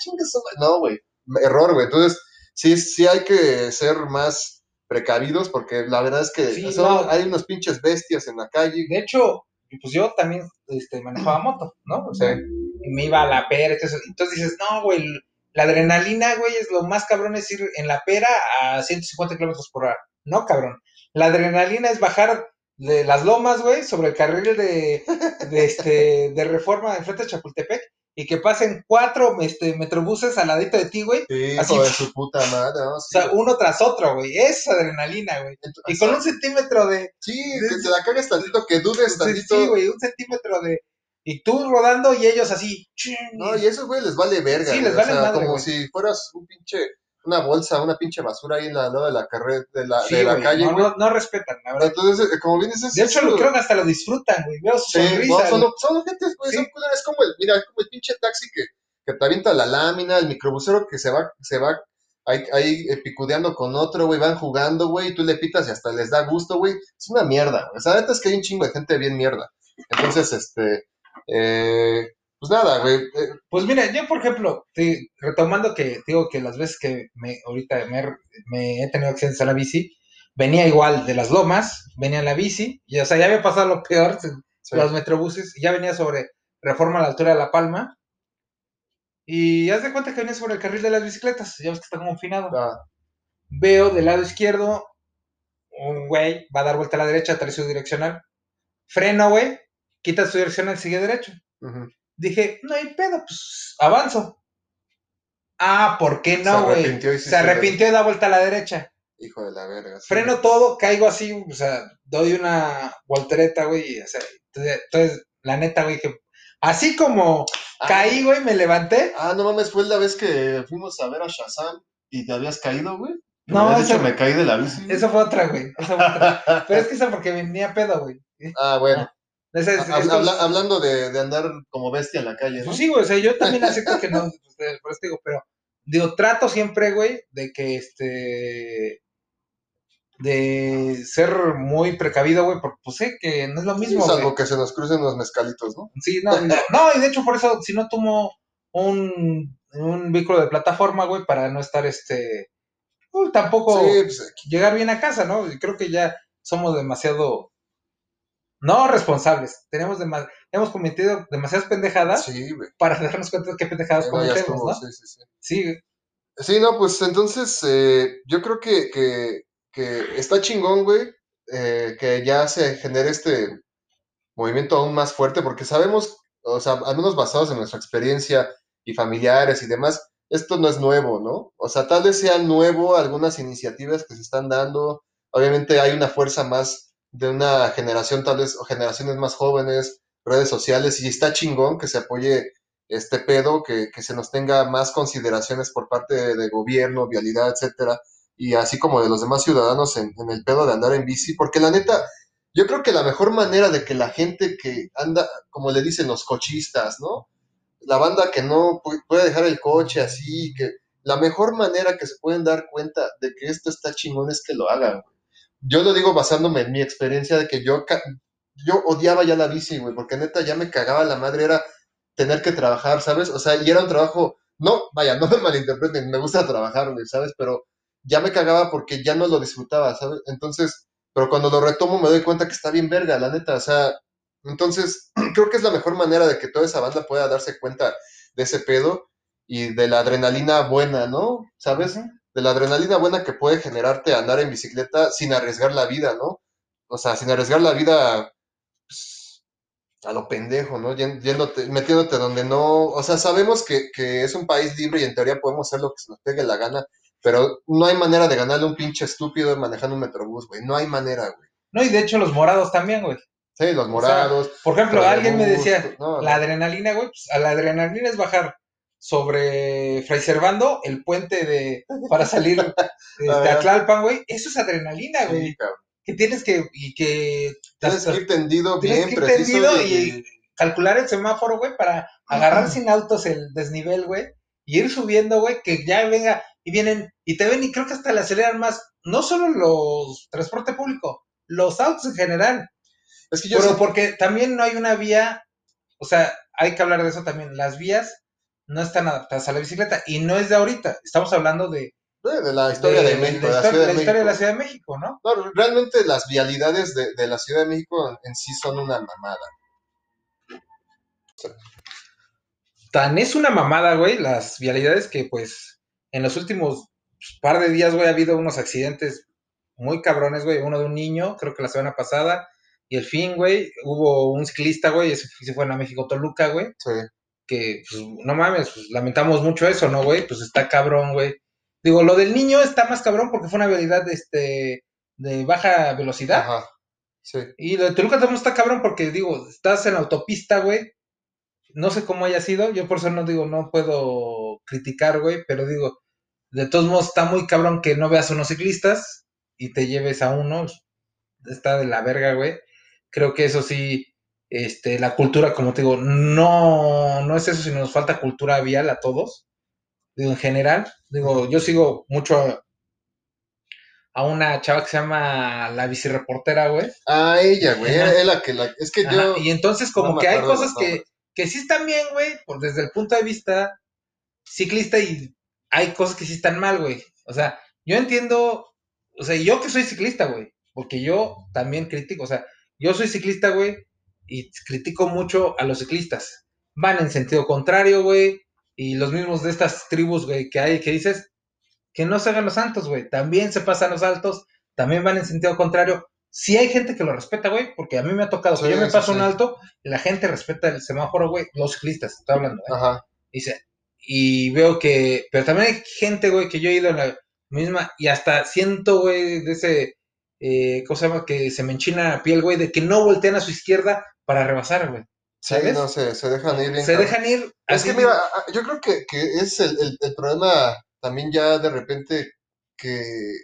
madre. No, güey, error, güey. Entonces, sí, sí hay que ser más precavidos porque la verdad es que Sí, son- no. hay unos pinches bestias en la calle. De hecho, pues yo también este, manejaba moto, ¿no? O sea, y me iba a la pera, entonces, entonces dices, no, güey, la adrenalina, güey, es lo más cabrón es ir en la pera a 150 kilómetros por hora. No, cabrón. La adrenalina es bajar de las lomas, güey, sobre el carril de, de, este, de reforma enfrente de Chapultepec y que pasen cuatro este, metrobuses al ladito de ti, güey. Sí, Así, de su puta madre. ¿no? O sea, uno tras otro, güey. Es adrenalina, güey. Y con un centímetro de, Sí, que te la cagues tantito, que dudes tantito. sí, güey, un centímetro de. Y tú rodando y ellos así. No, y eso, güey, les vale verga. Sí, les vale o sea, madre, como güey. si fueras un pinche, una bolsa, una pinche basura ahí en la, lado de la carrera, de la, Sí, de la güey, calle, no, no, no respetan, la verdad. Entonces, eh, como bien dices, De hecho, lo creo que hasta lo disfrutan, güey. Veo su Sí, sonrisa. no, son, güey. son gente, güey, Sí. son es como el, mira, es como el pinche taxi que, que te avienta la lámina, el microbusero que se va, se va ahí, ahí eh, picudeando con otro, güey, van jugando, güey, y tú le pitas y hasta les da gusto, güey. Es una mierda, güey. O sea, la neta es que hay un chingo de gente bien mierda. Entonces, este, eh, pues nada, güey. eh, Pues mira, yo por ejemplo, te- retomando que digo que las veces que me, ahorita me, me he tenido accidentes a la bici, venía igual de las lomas, venía en la bici, y o sea, ya había pasado lo peor, sí. los metrobuses, y ya venía sobre Reforma a la altura de La Palma, y haz de cuenta que venía sobre el carril de las bicicletas, ya ves que está confinado. Ah, Veo del lado izquierdo, un güey va a dar vuelta a la derecha, trae su direccional, freno, güey, quita su direccional, sigue derecho. Dije, no hay pedo, pues avanzo. Ah, ¿por qué Se no, güey? arrepintió y Se se- arrepintió y da vuelta a la derecha. Hijo de la verga. sí. Freno todo, caigo así, o sea, doy una voltereta, güey. o sea, entonces, la neta, güey, que así como Ah, caí, güey, me levanté. Ah, no mames, fue la vez que fuimos a ver a Shazam y te habías caído, güey. No, esa- me caí de la bici. Eso fue otra, güey. Esa fue otra. Pero es que eso porque venía pedo, güey. Ah, bueno. Es- hablando de, de andar como bestia en la calle, ¿no? Pues sí, güey, o sea, yo también *laughs* acepto que no, por digo, pero digo, trato siempre, güey, de que este de ser muy precavido, güey, porque pues sé que no es lo mismo, Salvo güey. que se nos crucen los mezcalitos, ¿no? Sí, no, no, *laughs* no, y de hecho por eso, si no tomo un, un vehículo de plataforma, güey, para no estar, este, uy, tampoco Sí, pues llegar bien a casa, ¿no? Y creo que ya somos demasiado, no responsables, tenemos, hemos cometido demasiadas pendejadas sí, para darnos cuenta de qué pendejadas No, cometemos, estuvo, ¿no? sí, sí, sí. Sí, Sí, no, pues entonces eh, yo creo que, que, que está chingón, güey, eh, que ya se genere este movimiento aún más fuerte, porque sabemos, o sea, al menos basados en nuestra experiencia y familiares y demás, esto no es nuevo, ¿no? O sea, tal vez sea nuevo algunas iniciativas que se están dando, obviamente hay una fuerza más de una generación, tal vez, o generaciones más jóvenes, redes sociales, y está chingón que se apoye este pedo, que, que se nos tenga más consideraciones por parte de, gobierno, vialidad, etcétera, y así como de los demás ciudadanos en, en el pedo de andar en bici, porque la neta, yo creo que la mejor manera de que la gente que anda, como le dicen los cochistas, ¿no? La banda que no pu- puede dejar el coche así, que la mejor manera que se pueden dar cuenta de que esto está chingón es que lo hagan. Yo lo digo basándome en mi experiencia de que yo, yo odiaba ya la bici, güey, porque neta ya me cagaba la madre, era tener que trabajar, ¿sabes? O sea, y era un trabajo, no, vaya, *laughs* no me malinterpreten, me gusta trabajar, güey, ¿sabes? Pero ya me cagaba porque ya no lo disfrutaba, ¿sabes? Entonces, pero cuando lo retomo me doy cuenta que está bien verga, la neta, o sea, entonces *clears throat* creo que es la mejor manera de que toda esa banda pueda darse cuenta de ese pedo y de la adrenalina buena, ¿no? ¿Sabes? De la adrenalina buena que puede generarte andar en bicicleta sin arriesgar la vida, ¿no? O sea, sin arriesgar la vida pues, a lo pendejo, ¿no? Yéndote, metiéndote donde no, o sea, sabemos que, que es un país libre y en teoría podemos hacer lo que se nos pegue la gana, pero no hay manera de ganarle un pinche estúpido manejando un metrobús, güey, no hay manera, güey. No, y de hecho los morados también, güey. Sí, los morados, Por ejemplo, alguien me decía, no, la adrenalina, güey, pues a la adrenalina es bajar sobre Fray Servando, el puente de para salir *laughs* este, Ah. a Tlalpan, güey. Eso es adrenalina, güey. Sí. Que tienes que, y que Tienes que ir tendido bien que ir preciso tendido y, y calcular el semáforo, güey, para agarrar sin autos el desnivel, güey, y ir subiendo, güey, que ya venga y vienen y te ven y creo que hasta le aceleran más, no solo los transporte público, los autos en general. es que yo Pero porque también no hay una vía, o sea, hay que hablar de eso también. Las vías no están adaptadas a la bicicleta y no es de ahorita. Estamos hablando de, de, de la historia de, México, de la, historia, de la historia de la México. Ciudad de México, ¿no? No, realmente las vialidades de, de la Ciudad de México en sí son una mamada. Tan es una mamada, güey, las vialidades que, pues, en los últimos par de días, güey, ha habido unos accidentes muy cabrones, güey. Uno de un niño, creo que la semana pasada, y el fin, güey, hubo un ciclista, güey, se fue a México Toluca, güey. Sí. Que, pues, no mames, pues, lamentamos mucho eso, ¿no, güey? Pues está cabrón, güey. Digo, lo del niño está más cabrón porque fue una habilidad este, de baja velocidad. Ajá. Sí. Y lo de Toluca también está cabrón porque, digo, estás en la autopista, güey. No sé cómo haya sido, yo por eso no digo, no puedo criticar, güey, pero digo, de todos modos está muy cabrón que no veas a unos ciclistas y te lleves a uno. Está de la verga, güey. Creo que eso sí, este, la cultura, como te digo, no, no es eso, sino nos falta cultura vial a todos. digo, en general, digo, yo sigo mucho a una chava que se llama la bicireportera, güey. Ah, ella, güey, es la que la, es que yo... Y entonces como que hay cosas que, que sí están bien, güey, por desde el punto de vista ciclista y hay cosas que sí están mal, güey. O sea, yo entiendo, o sea, yo que soy ciclista, güey, porque yo también critico, o sea, yo soy ciclista, güey, y critico mucho a los ciclistas. Van en sentido contrario, güey, y los mismos de estas tribus, güey, que hay, que dices, que no se hagan los santos, güey. También se pasan los altos, también van en sentido contrario. Sí hay gente que lo respeta, güey, porque a mí me ha tocado que yo me paso un alto la gente respeta el semáforo, güey, los ciclistas, estoy hablando, ¿eh? Ajá. Dice, y veo que, pero también hay gente, güey, que yo he ido a la misma y hasta siento, güey, de ese, eh, ¿cómo se llama? Que se me enchina la piel, güey, de que no voltean a su izquierda para rebasar, güey. Sí, no, se, se dejan ir bien. Se dejan ir. Es que, mira, yo creo que, que es el, el, el problema también ya de repente que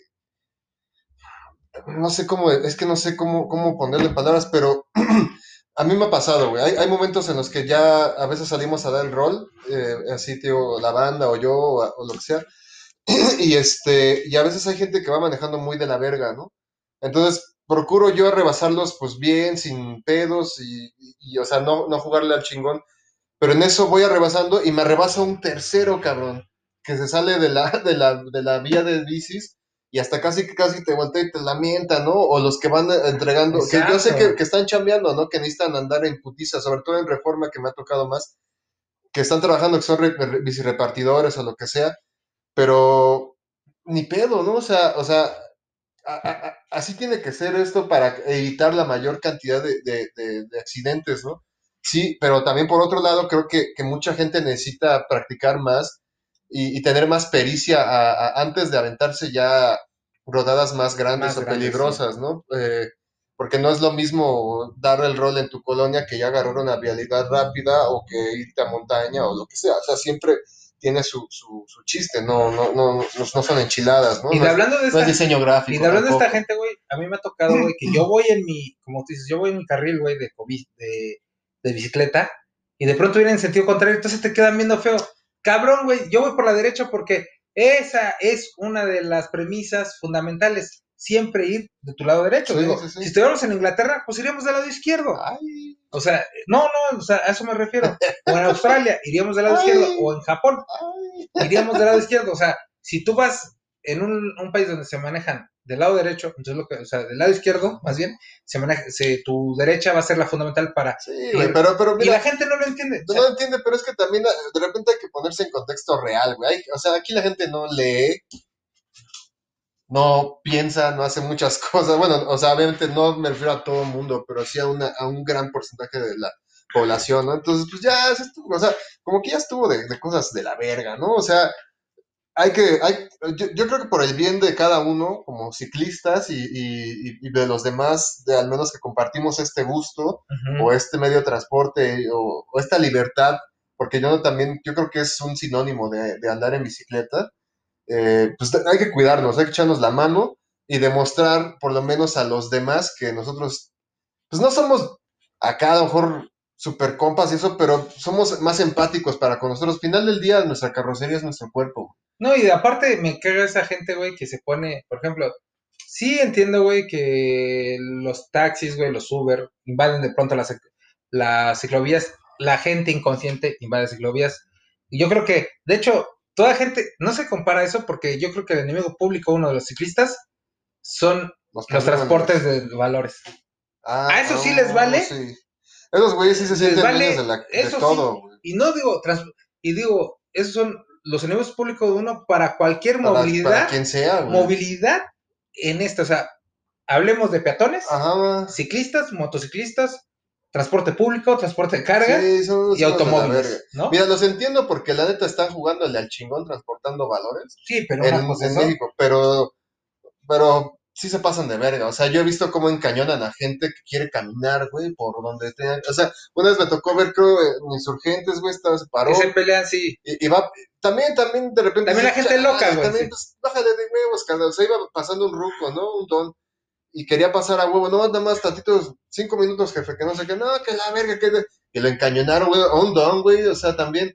no sé cómo, es que no sé cómo, cómo ponerle palabras, pero *clears throat* a mí me ha pasado, güey. Hay, hay, momentos en los que ya a veces salimos a dar el rol, eh, así, tío, la banda o yo o, lo que sea, *clears throat* y este, y a veces hay gente que va manejando muy de la verga, ¿no? Entonces, procuro yo rebasarlos, pues bien, sin pedos, y, y o sea, no, no jugarle al chingón, pero en eso voy a rebasando y me rebasa un tercero, cabrón que se sale de la, de la, de la vía de bicis y hasta casi casi te voltea y te lamenta, ¿no? O los que van entregando, que yo sé que, están chambeando, ¿no? Que necesitan andar en putiza, sobre todo en reforma que me ha tocado más, que están trabajando, que son bici repartidores o lo que sea, pero ni pedo, ¿no? O sea, o sea, así tiene que ser esto para evitar la mayor cantidad de, de, accidentes, ¿no? Sí, pero también por otro lado creo que, que mucha gente necesita practicar más y, tener más pericia antes de aventarse ya rodadas más grandes o peligrosas, ¿no? Eh, porque no es lo mismo dar el rol en tu colonia que ya agarrar una vialidad rápida o que irte a montaña o lo que sea. O sea, siempre tiene su, su, su chiste, no, no, no, no, son enchiladas, ¿no? Y de hablando de diseño gráfico. Y de hablando de esta gente, güey, a mí me ha tocado, güey, que yo voy en mi, como tú dices, yo voy en mi carril, güey, de, de, de bicicleta, y de pronto viene en sentido contrario, entonces te quedan viendo feo. Cabrón, güey, yo voy por la derecha porque esa es una de las premisas fundamentales. Siempre ir de tu lado derecho. Digo, Si estuviéramos en Inglaterra, pues iríamos del lado izquierdo. O sea, no, no, o sea, a eso me refiero. O en Australia, iríamos del lado izquierdo. O en Japón, iríamos del lado izquierdo. O sea, si tú vas en un, país donde se manejan del lado derecho, entonces lo que, o sea, del lado izquierdo, más bien, se maneja, se, tu derecha va a ser la fundamental para. Sí, pero, pero mira, Y la gente no lo entiende. No lo entiende, pero es que también de repente hay que ponerse en contexto real, güey. O sea, aquí la gente no lee, no piensa, no hace muchas *laughs* cosas. Bueno, o sea, obviamente no me refiero a todo el mundo, pero sí a, una, a un gran porcentaje de la población, ¿no? Entonces, pues ya, o sea, como que ya estuvo de, de cosas de la verga, ¿no? O sea, hay que, hay, yo, creo que por el bien de cada uno, como ciclistas y, y, de los demás, de al menos que compartimos este gusto o este medio de transporte o, esta libertad, porque yo también, yo creo que es un sinónimo de, andar en bicicleta, eh, pues hay que cuidarnos, hay que echarnos la mano y demostrar por lo menos a los demás que nosotros, pues no somos acá a lo mejor super compas y eso, pero somos más empáticos para con nosotros. Al final del día, nuestra carrocería es nuestro cuerpo. No, y aparte me caga esa gente, güey, que se pone, por ejemplo, sí entiendo, güey, que los taxis, güey, los Uber, invaden de pronto las, las ciclovías, la gente inconsciente invade ciclovías. Y yo creo que, de hecho, toda gente, no se compara eso porque yo creo que el enemigo público, uno de los ciclistas, son los, transportes de valores. Ah, a eso sí les vale. Sí. Esos güeyes sí se sienten de, la, de todo. Y no digo, y digo, esos son los enemigos públicos de uno para cualquier movilidad. Para quien sea, Movilidad en esto, o sea, hablemos de peatones, ciclistas, motociclistas, transporte público, transporte de carga y automóviles. Mira, los entiendo porque la neta están jugando el al chingón transportando valores. Sí, pero en, México, pero, pero sí se pasan de verga. O sea, yo he visto cómo encañonan a gente que quiere caminar, güey, por donde tengan. O sea, una vez me tocó ver, creo, insurgentes, güey, estaba, se paró. se pelean, sí. Y, va, también, también, de repente. También la gente loca, güey. También, pues, bájale de huevos, carnal. O sea, iba pasando un ruco, ¿no? Un don. Y quería pasar a huevo. No, nada más tantitos, cinco minutos, jefe, que no sé qué. No, que la verga, que. Y lo encañonaron, güey, a un don, güey. O sea, también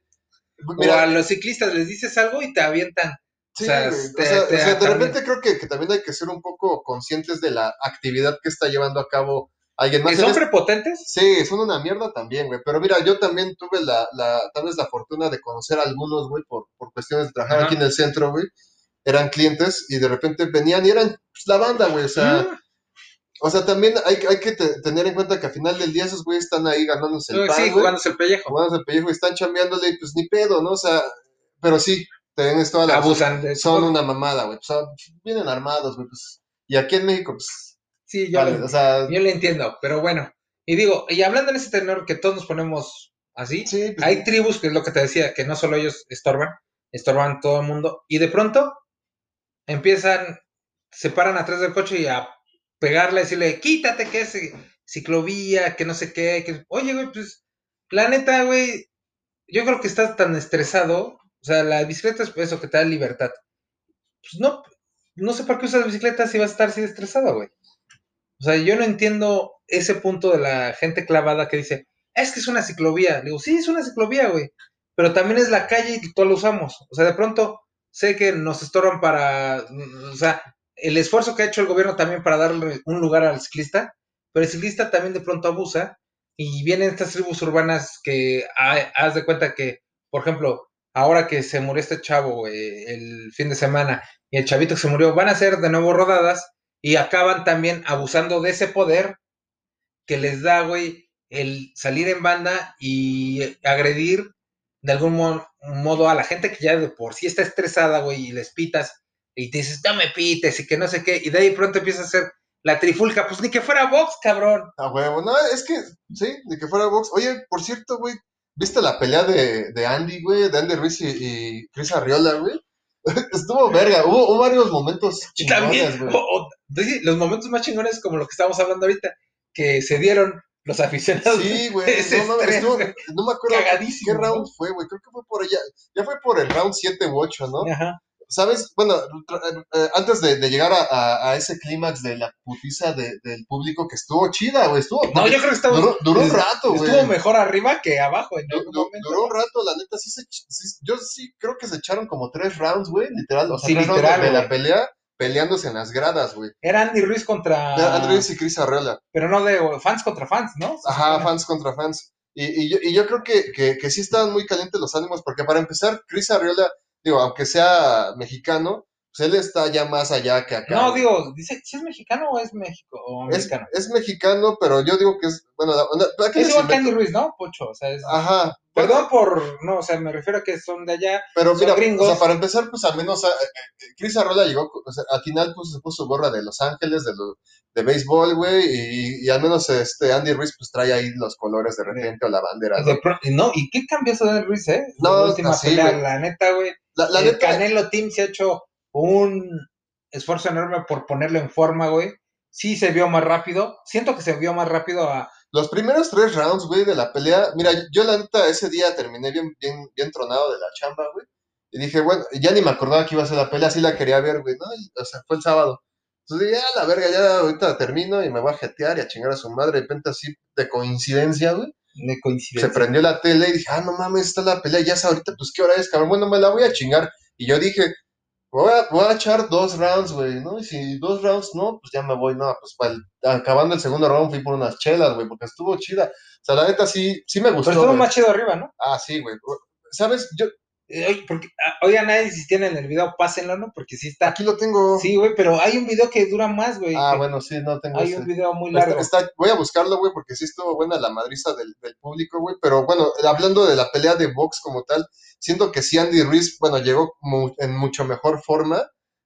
o a los ciclistas les dices algo y te avientan. Sí, o sea, güey, o te- sea, te o sea, de repente creo que, que también hay que ser un poco conscientes de la actividad que está llevando a cabo alguien más. ¿Que son prepotentes? Sí, son una mierda también, güey. Pero mira, yo también tuve la, la, tal vez la fortuna de conocer a algunos, güey, por, por cuestiones de trabajar Ajá. aquí en el centro, güey. Eran clientes y de repente venían y eran pues, la banda, güey. O sea, Mm. O sea también hay, hay que te- tener en cuenta que al final del día esos güeyes están ahí ganándose el pan, sí, jugándose el pellejo. Jugándose el pellejo y están chambeándole y pues ni pedo, ¿no? O sea, pero sí, tienes toda la. Abusan de Son una mamada, güey. O sea, vienen armados, güey. Pues, y aquí en México, pues, Sí, yo, vale, o sea, yo le entiendo, pero bueno. Y digo, y hablando en ese tenor que todos nos ponemos así, sí, pues, hay tribus, que es lo que te decía, que no solo ellos estorban, estorban todo el mundo, y de pronto empiezan, se paran atrás del coche y a pegarle, decirle, quítate que es ciclovía, que no sé qué, que, oye, güey, pues, la neta, güey, yo creo que estás tan estresado, o sea, la bicicleta es eso que te da libertad. Pues no, no sé por qué usas bicicleta si vas a estar así estresado, güey. O sea, yo no entiendo ese punto de la gente clavada que dice, es que es una ciclovía. Le digo, sí, es una ciclovía, güey. Pero también es la calle y todos lo usamos. O sea, de pronto sé que nos estorban para, o sea, el esfuerzo que ha hecho el gobierno también para darle un lugar al ciclista, pero el ciclista también de pronto abusa y vienen estas tribus urbanas que ha- haz de cuenta que, por ejemplo, ahora que se murió este chavo güey, el fin de semana y el chavito que se murió, van a ser de nuevo rodadas y acaban también abusando de ese poder que les da, güey, el salir en banda y agredir de algún mo- modo a la gente que ya de por sí está estresada, güey, y les pitas y te dices, no me pites y que no sé qué, y de ahí pronto empieza a hacer la trifulca, pues ni que fuera box, cabrón. A huevo, no, es que, sí, de que fuera box. Oye, por cierto, güey, ¿viste la pelea de, de Andy, güey? De Andy Ruiz y, y Chris Arriola, güey. *laughs* Estuvo verga, hubo, hubo varios momentos chingones, también, güey. sí, los momentos más chingones como lo que estamos hablando ahorita, que se dieron los aficionados. Sí, güey, no, estuvo- güey. no me acuerdo qué round ¿no? fue, güey, creo que fue por allá, ya fue por el round 7 u 8, ¿no? Ajá. ¿Sabes? Bueno, tra- eh, antes de, de llegar a, a- a ese clímax de la putiza de- del público que estuvo chida, güey, estuvo... No, yo creo que estamos, duró, duró un rato, güey. estuvo mejor arriba que abajo en Du- algún du- momento. duró un rato, la neta, sí se, sí- yo sí creo que se echaron como tres rounds, güey, literal, o sea, Sí, tres literal, rounds de la pelea peleándose en las gradas, güey. Era Andy Ruiz contra. De Andrés y Chris Arreola. Pero no de fans contra fans, ¿no? Ajá, fans contra fans. Y, y yo, y yo creo que, que, que sí estaban muy calientes los ánimos, porque para empezar, Chris Arreola, digo, aunque sea mexicano, pues él está ya más allá que acá. No, digo, dice, ¿si es mexicano o es México o mexicano? es mexicano, pero yo digo que es, bueno, la- la- ¿para qué Es igual que invento? Andy Ruiz, ¿no? Pocho, o sea, es... Ajá. Perdón por, no, o sea, me refiero a que son de allá. Pero Son mira, gringos. o sea, para empezar, pues al menos eh, eh, Chris Arrola llegó, o sea, al final pues se puso gorra de Los Ángeles, de, lo- de béisbol, güey, y, y al menos este Andy Ruiz pues trae ahí los colores de repente o la bandera. ¿no? De pro- no, ¿y qué cambió eso de Andy Ruiz, eh? No, la última así, pelea, la neta, güey. La, la el neta, Canelo Team se ha hecho un esfuerzo enorme por ponerlo en forma, güey. Sí se vio más rápido. Siento que se vio más rápido a... los primeros tres rounds, güey, de la pelea, mira, yo la neta ese día terminé bien, bien, bien tronado de la chamba, güey, y dije, bueno, ya ni me acordaba que iba a ser la pelea, sí la quería ver, güey, ¿no? Y, o sea, fue el sábado. Entonces dije, ah, la verga, ya ahorita termino y me voy a jetear y a chingar a su madre, de repente así de coincidencia, güey. Se prendió la tele y dije, ah, no mames, está la pelea, ya es ahorita, pues qué hora es, cabrón, bueno, me la voy a chingar. Y yo dije, voy a, voy a echar dos rounds, güey, ¿no? Y si dos rounds no, pues ya me voy, no, pues para acabando el segundo round fui por unas chelas, güey, porque estuvo chida. O sea, la neta sí, sí me gustó. Pero estuvo más chido arriba, ¿no? Ah, sí, güey. ¿Sabes? Yo oye, porque, ah, oigan, nadie si tienen el video, pásenlo, ¿no? Porque sí está. aquí lo tengo. Sí, güey, pero hay un video que dura más, güey. ah, bueno, sí, no tengo Hay ese. un video muy Está- largo. está- voy a buscarlo, güey, porque sí estuvo buena la madriza del, del público, güey. Pero bueno, hablando de la pelea de box como tal, siento que sí Andy Ruiz, bueno, llegó mu- en mucho mejor forma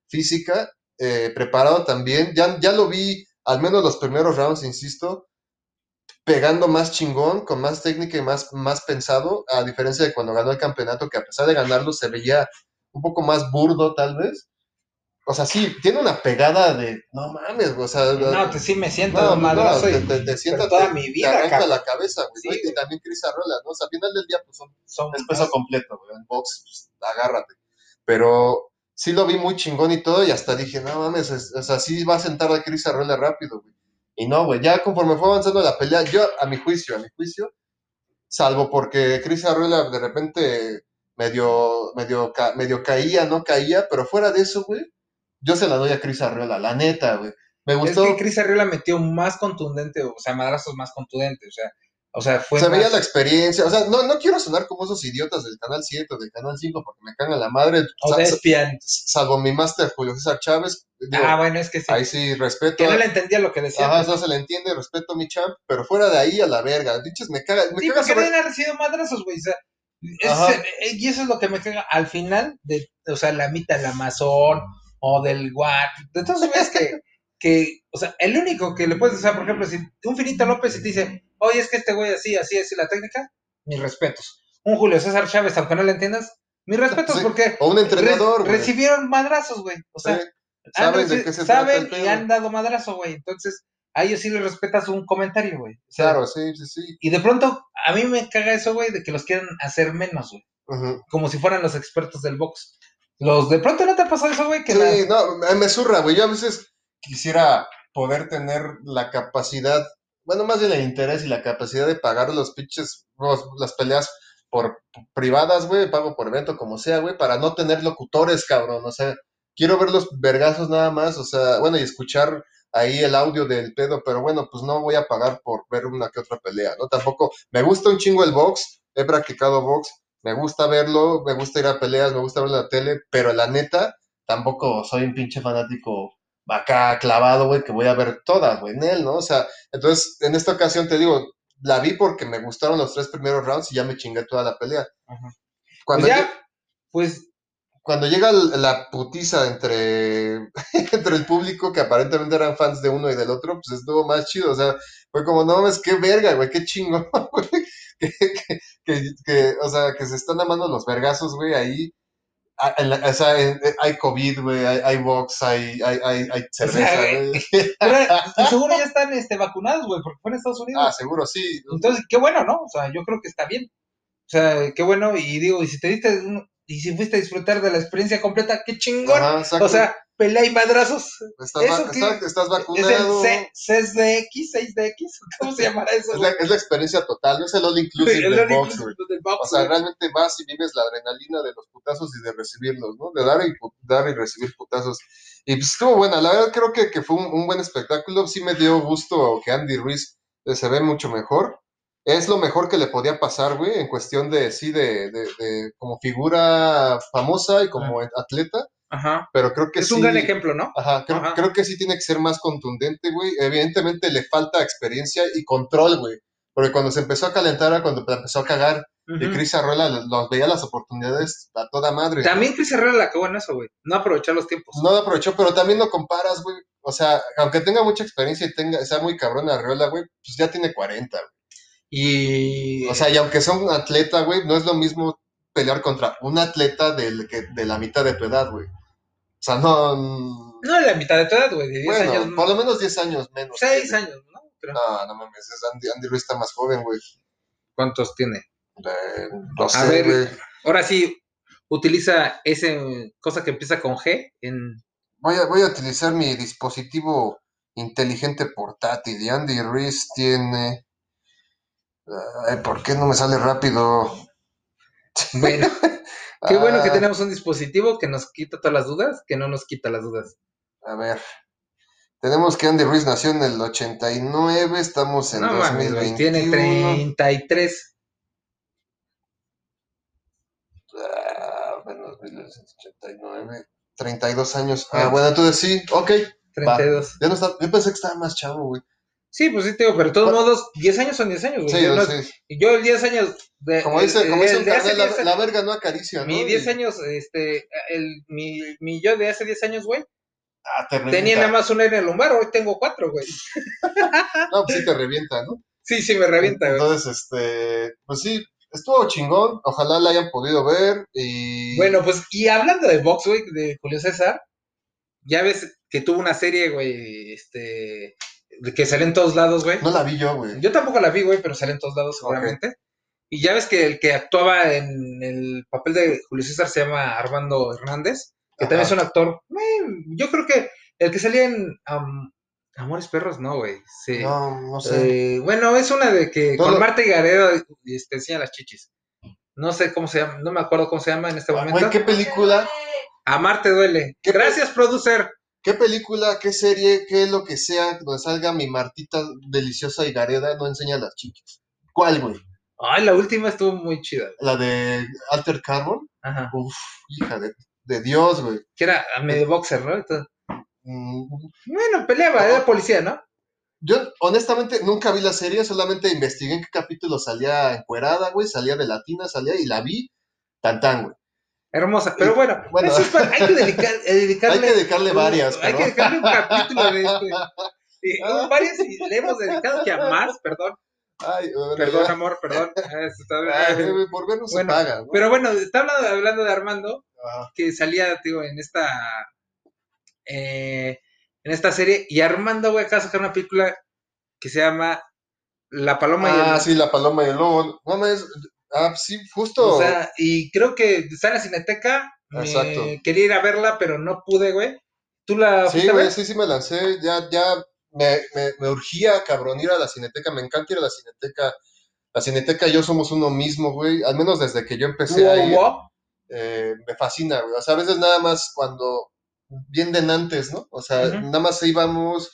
física, eh, preparado también. Ya, ya lo vi, al menos los primeros rounds, insisto, pegando más chingón, con más técnica y más, más pensado, a diferencia de cuando ganó el campeonato, que a pesar de ganarlo se veía un poco más burdo, tal vez. O sea, sí, tiene una pegada de, no mames, güey, o sea, No, te, sí me siento no, madrazo te, te, te sientas, toda te- mi te vida, arranca cabrón. la cabeza, güey, Sí, ¿no? Y también Chris Arrola, ¿no? O sea, al final del día, pues son, son es peso completo, güey, en box, pues, agárrate. Pero sí lo vi muy chingón y todo, y hasta dije, no mames, es- o sea, sí va a sentar a Chris Arrola rápido, güey. Y no, güey, ya conforme fue avanzando la pelea, yo, a mi juicio, a mi juicio, salvo porque Chris Arrola de repente medio, medio, medio caía, no caía, pero fuera de eso, güey, yo se la doy a Cris Arreola, la neta, güey. Me Es gustó. que Chris Arriola metió más contundente, o sea, madrazos más contundentes, o sea, o sea, fue se veía la experiencia, o sea, no, no quiero sonar como esos idiotas del Canal 7 o del Canal 5 porque me cagan la madre, o Despian. salvo mi máster Julio César Chávez, digo, Ah, bueno, es que sí. ahí sí respeto. Que no le entendía lo que decía. Ajá, no se le entiende, respeto a mi champ, pero fuera de ahí a la verga, dichos me caga, me Sí, caga porque sobre- recibido madrazos, güey. O sea, es- eh, y eso es lo que me caga al final de, o sea, la mitad del Amazon o del todos los güeyes que, que, o sea, el único que le puedes decir, por ejemplo, si un Finito López y te dice, oye, es que este güey así, así, así la técnica, mis respetos. Un Julio César Chávez, aunque no le entiendas, mis respetos Sí, porque o un entrenador, re- recibieron madrazos, güey. O sea, Sí, han saben de qué se trata saben el y han dado madrazo, güey. Entonces, a ellos sí les respetas un comentario, güey. O sea, Claro, sí, sí, sí. y de pronto, a mí me caga eso, güey, de que los quieren hacer menos, güey. Como si fueran los expertos del box. Los de pronto no te ha pasado eso, güey, que Sí, la- no, me- me zurra, güey. Yo a veces quisiera poder tener la capacidad, bueno, más bien el interés y la capacidad de pagar los pinches, los- las peleas por privadas, güey, pago por evento, como sea, güey, para no tener locutores, cabrón. O sea, quiero ver los vergazos nada más, o sea, bueno, y escuchar ahí el audio del pedo, pero bueno, pues no voy a pagar por ver una que otra pelea, ¿no? Tampoco, me gusta un chingo el box, he practicado box, me gusta verlo, me gusta ir a peleas, me gusta en la tele, pero la neta, tampoco soy un pinche fanático acá clavado, güey, que voy a ver todas, güey, en él, ¿no? O sea, entonces, en esta ocasión te digo, la vi porque me gustaron los tres primeros rounds y ya me chingué toda la pelea. Ajá. Cuando, Pues ya, pues, cuando llega la putiza entre, *laughs* entre el público, que aparentemente eran fans de uno y del otro, pues estuvo más chido, o sea, fue como, no mames, qué verga, güey, qué chingo, *laughs* güey, que, que, que, que, o sea, que se están amando los vergazos, güey, ahí, Ah, o sea, en- en- hay COVID, güey, hay, hay box, hay, hay, hay, hay *laughs* cerveza, güey. pero, *laughs* y seguro ya están este, vacunados, güey, porque fue en Estados Unidos. Ah, seguro, sí. Entonces, qué bueno, ¿no? O sea, yo creo que está bien. O sea, qué bueno, y digo, y si te diste, un- y si fuiste a disfrutar de la experiencia completa, qué chingón. Ajá, o sea, pelea y madrazos. estás, eso va- exacto, estás Es el vacunado. C- 6DX, 6DX, *laughs* ¿cómo se llamará eso? Es la, es la experiencia total, no es el all inclusive El del all box, inclusive güey. del box, O sea, realmente vas y vives la adrenalina de los putazos y de recibirlos, ¿no? De dar y, dar y recibir putazos. Y pues estuvo buena, la verdad creo que, que fue un, un buen espectáculo. Sí me dio gusto que Andy Ruiz eh, se ve mucho mejor. Es lo mejor que le podía pasar, güey, en cuestión de, sí, de, de, de como figura famosa y como atleta, Ajá. pero creo que Es sí. un gran ejemplo, ¿no? Ajá, creo, Ajá. creo que sí tiene que ser más contundente, güey. Evidentemente le falta experiencia y control, güey. Porque cuando se empezó a calentar, era cuando empezó a cagar, y. Chris Arruela los los veía las oportunidades a toda madre. También Chris Herrera la acabó en eso, güey. No aprovechar los tiempos. No lo aprovechó, pero también no comparas, güey. O sea, aunque tenga mucha experiencia y tenga, sea muy cabrón Arreola, güey, pues ya tiene 40, güey. Y. O sea, y aunque sea un atleta, güey, no es lo mismo pelear contra un atleta del, que, de la mitad de tu edad, güey. O sea, no... no, en la mitad de tu edad, güey. De 10 Bueno, años. por lo menos 10 años menos. 6 tiene. años, ¿no? Creo. No, no mames, es Andy, Andy Ruiz está más joven, güey. ¿Cuántos tiene? Eh, no A ver. güey. Ahora sí, utiliza ese cosa que empieza con G en. Voy a, voy a utilizar mi dispositivo inteligente portátil. Y Andy Ruiz tiene... Ay, ¿por qué no me sale rápido? Bueno, *laughs* qué bueno que Ah, tenemos un dispositivo que nos quita todas las dudas, que no nos quita las dudas. A ver. Tenemos que Andy Ruiz nació en el 89, estamos en no mames, güey, 2021. tiene 33. Ah, bueno, 1989, 32 años. Ah. Ah, bueno, entonces sí, ok. 32. Ya no está, yo pensé que estaba más chavo, güey. Sí, pues sí, te digo, pero de todos Bueno. modos, 10 años son 10 años, güey. Sí, yo, no- sí. yo el 10 años. De, Como dice, el- como dice el un de hace carnal, 10 la, la verga no acaricia, ¿no? Mi Y- 10 años, este, el, mi, mi yo de hace 10 años, güey, Ah, te tenía nada más una hernia lumbar, hoy tengo cuatro, güey. *laughs* No, pues sí te revienta, ¿no? Sí, sí, me revienta, güey. Entonces, este, pues sí, estuvo chingón. Ojalá la hayan podido ver. Y. Bueno, pues, y hablando de box, güey, de Julio César, ya ves que tuvo una serie, güey, este, que salió en todos lados, güey. No la vi yo, güey. Yo tampoco la vi, güey, pero salió en todos lados seguramente. Y ya ves que el que actuaba en el papel de Julio César se llama Armando Hernández, que también es un actor. yo creo que el que salía en am, Amores Perros, no, güey. Sí. No, no sé. Eh, bueno, es una de que No con lo- Marta y Gareda este, enseña las chichis. No sé cómo se llama, no me acuerdo cómo se llama en este Ah, momento. Güey, ¿qué película? Amarte duele. ¿Qué pe- Gracias, producer. ¿Qué película, qué serie, qué lo que sea, donde salga mi Martita deliciosa y Gareda no enseña a las chicas? ¿Cuál, güey? Ay, la última estuvo muy chida. ¿La de Alter Carbon? Ajá. Uf, hija de, de Dios, güey. Que era medio boxer, ¿no? Entonces, Mm, bueno, peleaba, era policía, ¿no? Yo, honestamente, nunca vi la serie, solamente investigué en qué capítulo salía encuerada, güey, salía de latina, salía y la vi, tan tan, güey. Hermosa. Pero bueno, Bueno. eso es para- hay que *laughs* dedicar, eh, Hay dedicarle. que dedicarle varias, Hay que dedicarle un capítulo de este. Y, *laughs* Ah. varias y le hemos dedicado que a más, perdón, Ay, bueno, perdón, ya. amor, perdón. *laughs* Ah, Ay, por ver no se Bueno, paga, ¿no? Pero bueno, está hablando, hablando de Armando, Ajá. que salía, digo, en esta eh, en esta serie, y Armando, güey, acaba de sacar una película que se llama La Paloma y Ah, el... sí, la paloma y el lobo. No mames, ah, sí, justo. O sea, y creo que está en la Cineteca, me Exacto. quería ir a verla, pero no pude, güey. ¿Tú la sí, a güey, sí, sí me lancé, ya, ya me, me, me urgía, cabrón, ir a la cineteca, me encanta ir a la cineteca. La cineteca y yo somos uno mismo, güey, al menos desde que yo empecé a Wow, ir. wow. eh, me fascina, güey. O sea, a veces nada más cuando, bien de antes, ¿no? O sea, nada más íbamos,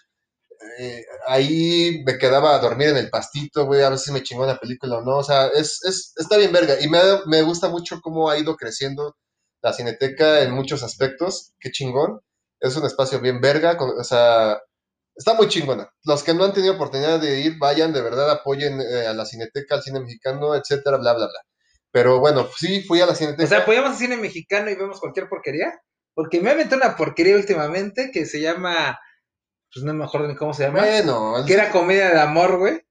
eh, ahí me quedaba a dormir en el pastito, güey, a veces me chingó la película o no. O sea, es, es, está bien verga. Y me, me gusta mucho cómo ha ido creciendo la cineteca en muchos aspectos. Qué chingón. Es un espacio bien verga, o sea, está muy chingona. Los que no han tenido oportunidad de ir, vayan, de verdad, apoyen eh, a la cineteca, al cine mexicano, etcétera, bla, bla, bla. Pero bueno, sí, fui a la cineteca. O sea, ¿podíamos cine mexicano y vemos cualquier porquería? Porque me aventé una porquería últimamente que se llama, pues no me acuerdo ni cómo se llama, Bueno, el- que era comedia de amor, güey.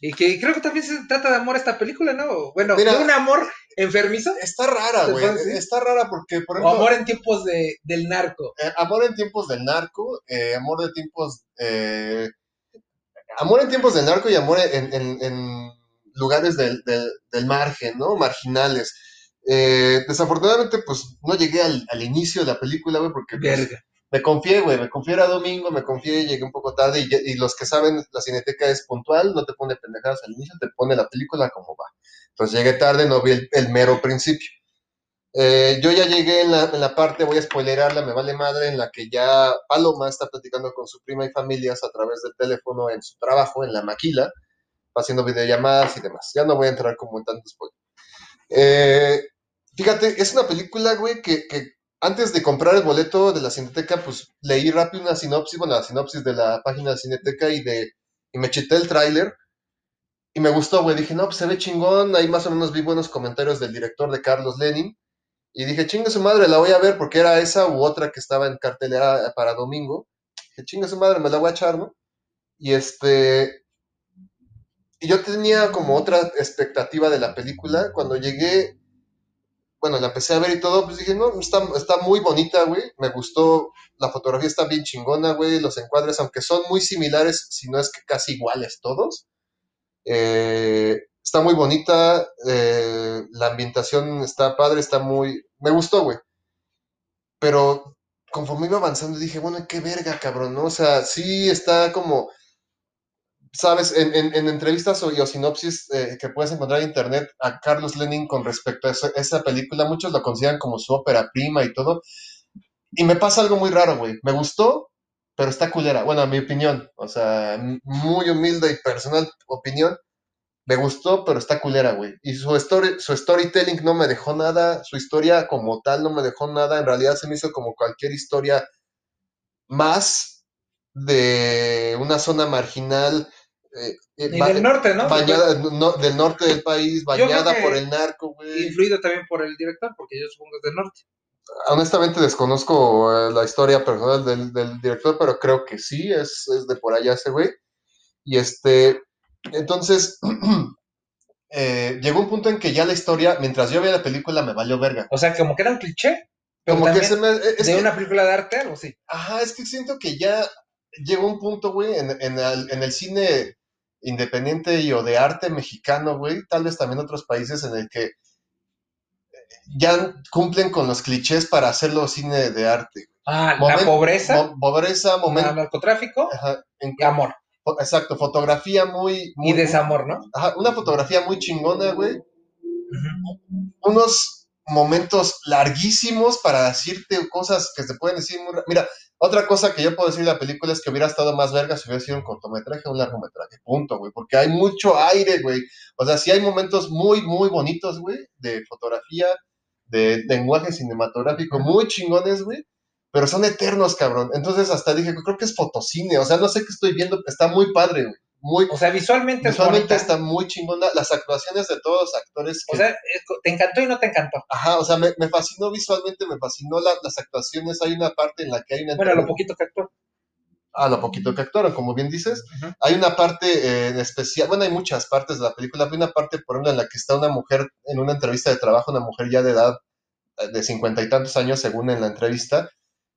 Y que creo que también se trata de amor esta película, ¿no? Bueno, Mira. de un amor enfermizo está rara, ¿Se güey. Está rara porque, por o ejemplo, amor en tiempos de, del narco. eh, amor en tiempos del narco, eh, amor de tiempos. eh, amor en tiempos del narco y amor en, en- en lugares del, del- del margen, ¿no? Marginales. Eh, desafortunadamente, pues no llegué al, al inicio de la película, güey, porque pues, Verga. Me confié, güey, me confié era domingo, me confié, llegué un poco tarde y, los que saben, la cineteca es puntual, no te pone pendejadas al inicio, te pone la película como va. Entonces llegué tarde, no vi el, mero principio. Eh, yo ya llegué en la, en la parte, voy a spoilerarla, me vale madre, en la que ya Paloma está platicando con su prima y familias a través del teléfono en su trabajo, en la maquila, haciendo videollamadas y demás. Ya no voy a entrar como en tanto spoiler. Eh, fíjate, es una película, güey, que antes de comprar el boleto de la Cineteca, pues leí rápido una sinopsis, bueno, la sinopsis de la página de Cineteca y de y me cheté el tráiler y me gustó, güey. Dije, no, pues se ve chingón. Ahí más o menos vi buenos comentarios del director de Carlos Lenin. Y dije, chingue su madre, la voy a ver porque era esa u otra que estaba en cartelera para domingo. Dije, chingue su madre, me la voy a echar, ¿no? Y este. Y yo tenía como otra expectativa de la película. Cuando llegué, bueno, la empecé a ver y todo, pues dije, no, está, muy bonita, güey. Me gustó, la fotografía está bien chingona, güey. Los encuadres, aunque son muy similares, si no es que casi iguales todos. Eh, está muy bonita, eh, la ambientación está padre, está muy... Me gustó, güey. Pero conforme iba avanzando dije, bueno, qué verga, cabrón, ¿no? O sea, sí está como... Sabes, en, en- en entrevistas o, o sinopsis eh, que puedes encontrar en internet a Carlos Lenin con respecto a esa, película, muchos lo consideran como su ópera prima y todo. Y me pasa algo muy raro, güey. Me gustó, pero está culera. Bueno, a mi opinión. O sea, muy humilde y personal opinión. Me gustó, pero está culera, güey. Y su, story, su storytelling no me dejó nada. Su historia como tal no me dejó nada. En realidad se me hizo como cualquier historia más de una zona marginal. Eh, eh, Y ba- del norte, ¿no? bañada no- del norte del país, bañada por el narco, güey. Influido también por el director, porque yo supongo que es del norte. Honestamente desconozco eh, la historia personal del, del director, pero creo que sí, es, es de por allá ese güey. Y este, entonces, *clears throat* eh, llegó un punto en que ya la historia, mientras yo veía la película, me valió verga. O sea, como que era un cliché, pero Como que se me... Es de que, una película de arte, algo así. Ajá, es que siento que ya llegó un punto, güey, en, en el, en el cine independiente y o de arte mexicano, güey, tal vez también otros países en el que ya cumplen con los clichés para hacerlo cine de arte. Ah, la pobreza, Mo- pobreza, el momento. narcotráfico Ajá, en- y amor. exacto, fotografía muy, muy Y desamor, ¿no? ajá, una fotografía muy chingona, güey. unos momentos larguísimos para decirte cosas que se pueden decir muy... Mira, otra cosa que yo puedo decir de la película es que hubiera estado más verga si hubiera sido un cortometraje o un largometraje, punto, güey, porque hay mucho aire, güey. O sea, sí hay momentos muy, muy bonitos, güey, de fotografía, de lenguaje cinematográfico, muy chingones, güey, pero son eternos, cabrón. Entonces hasta dije, creo que es fotocine, o sea, no sé qué estoy viendo, está muy padre, güey. Muy, O sea, visualmente, visualmente es está muy chingona, las actuaciones de todos los actores. O que- sea, es- te encantó y no te encantó. Ajá, o sea, me, me fascinó visualmente, me fascinó la- las actuaciones. Hay una parte en la que hay una. Bueno, lo poquito que actuó. Ah, lo poquito que actuaron, como bien dices. Ujú. Hay una parte eh, en especial, bueno, hay muchas partes de la película. Hay una parte, por ejemplo, en la que está una mujer en una entrevista de trabajo, una mujer ya de edad eh, de cincuenta y tantos años, según en la entrevista,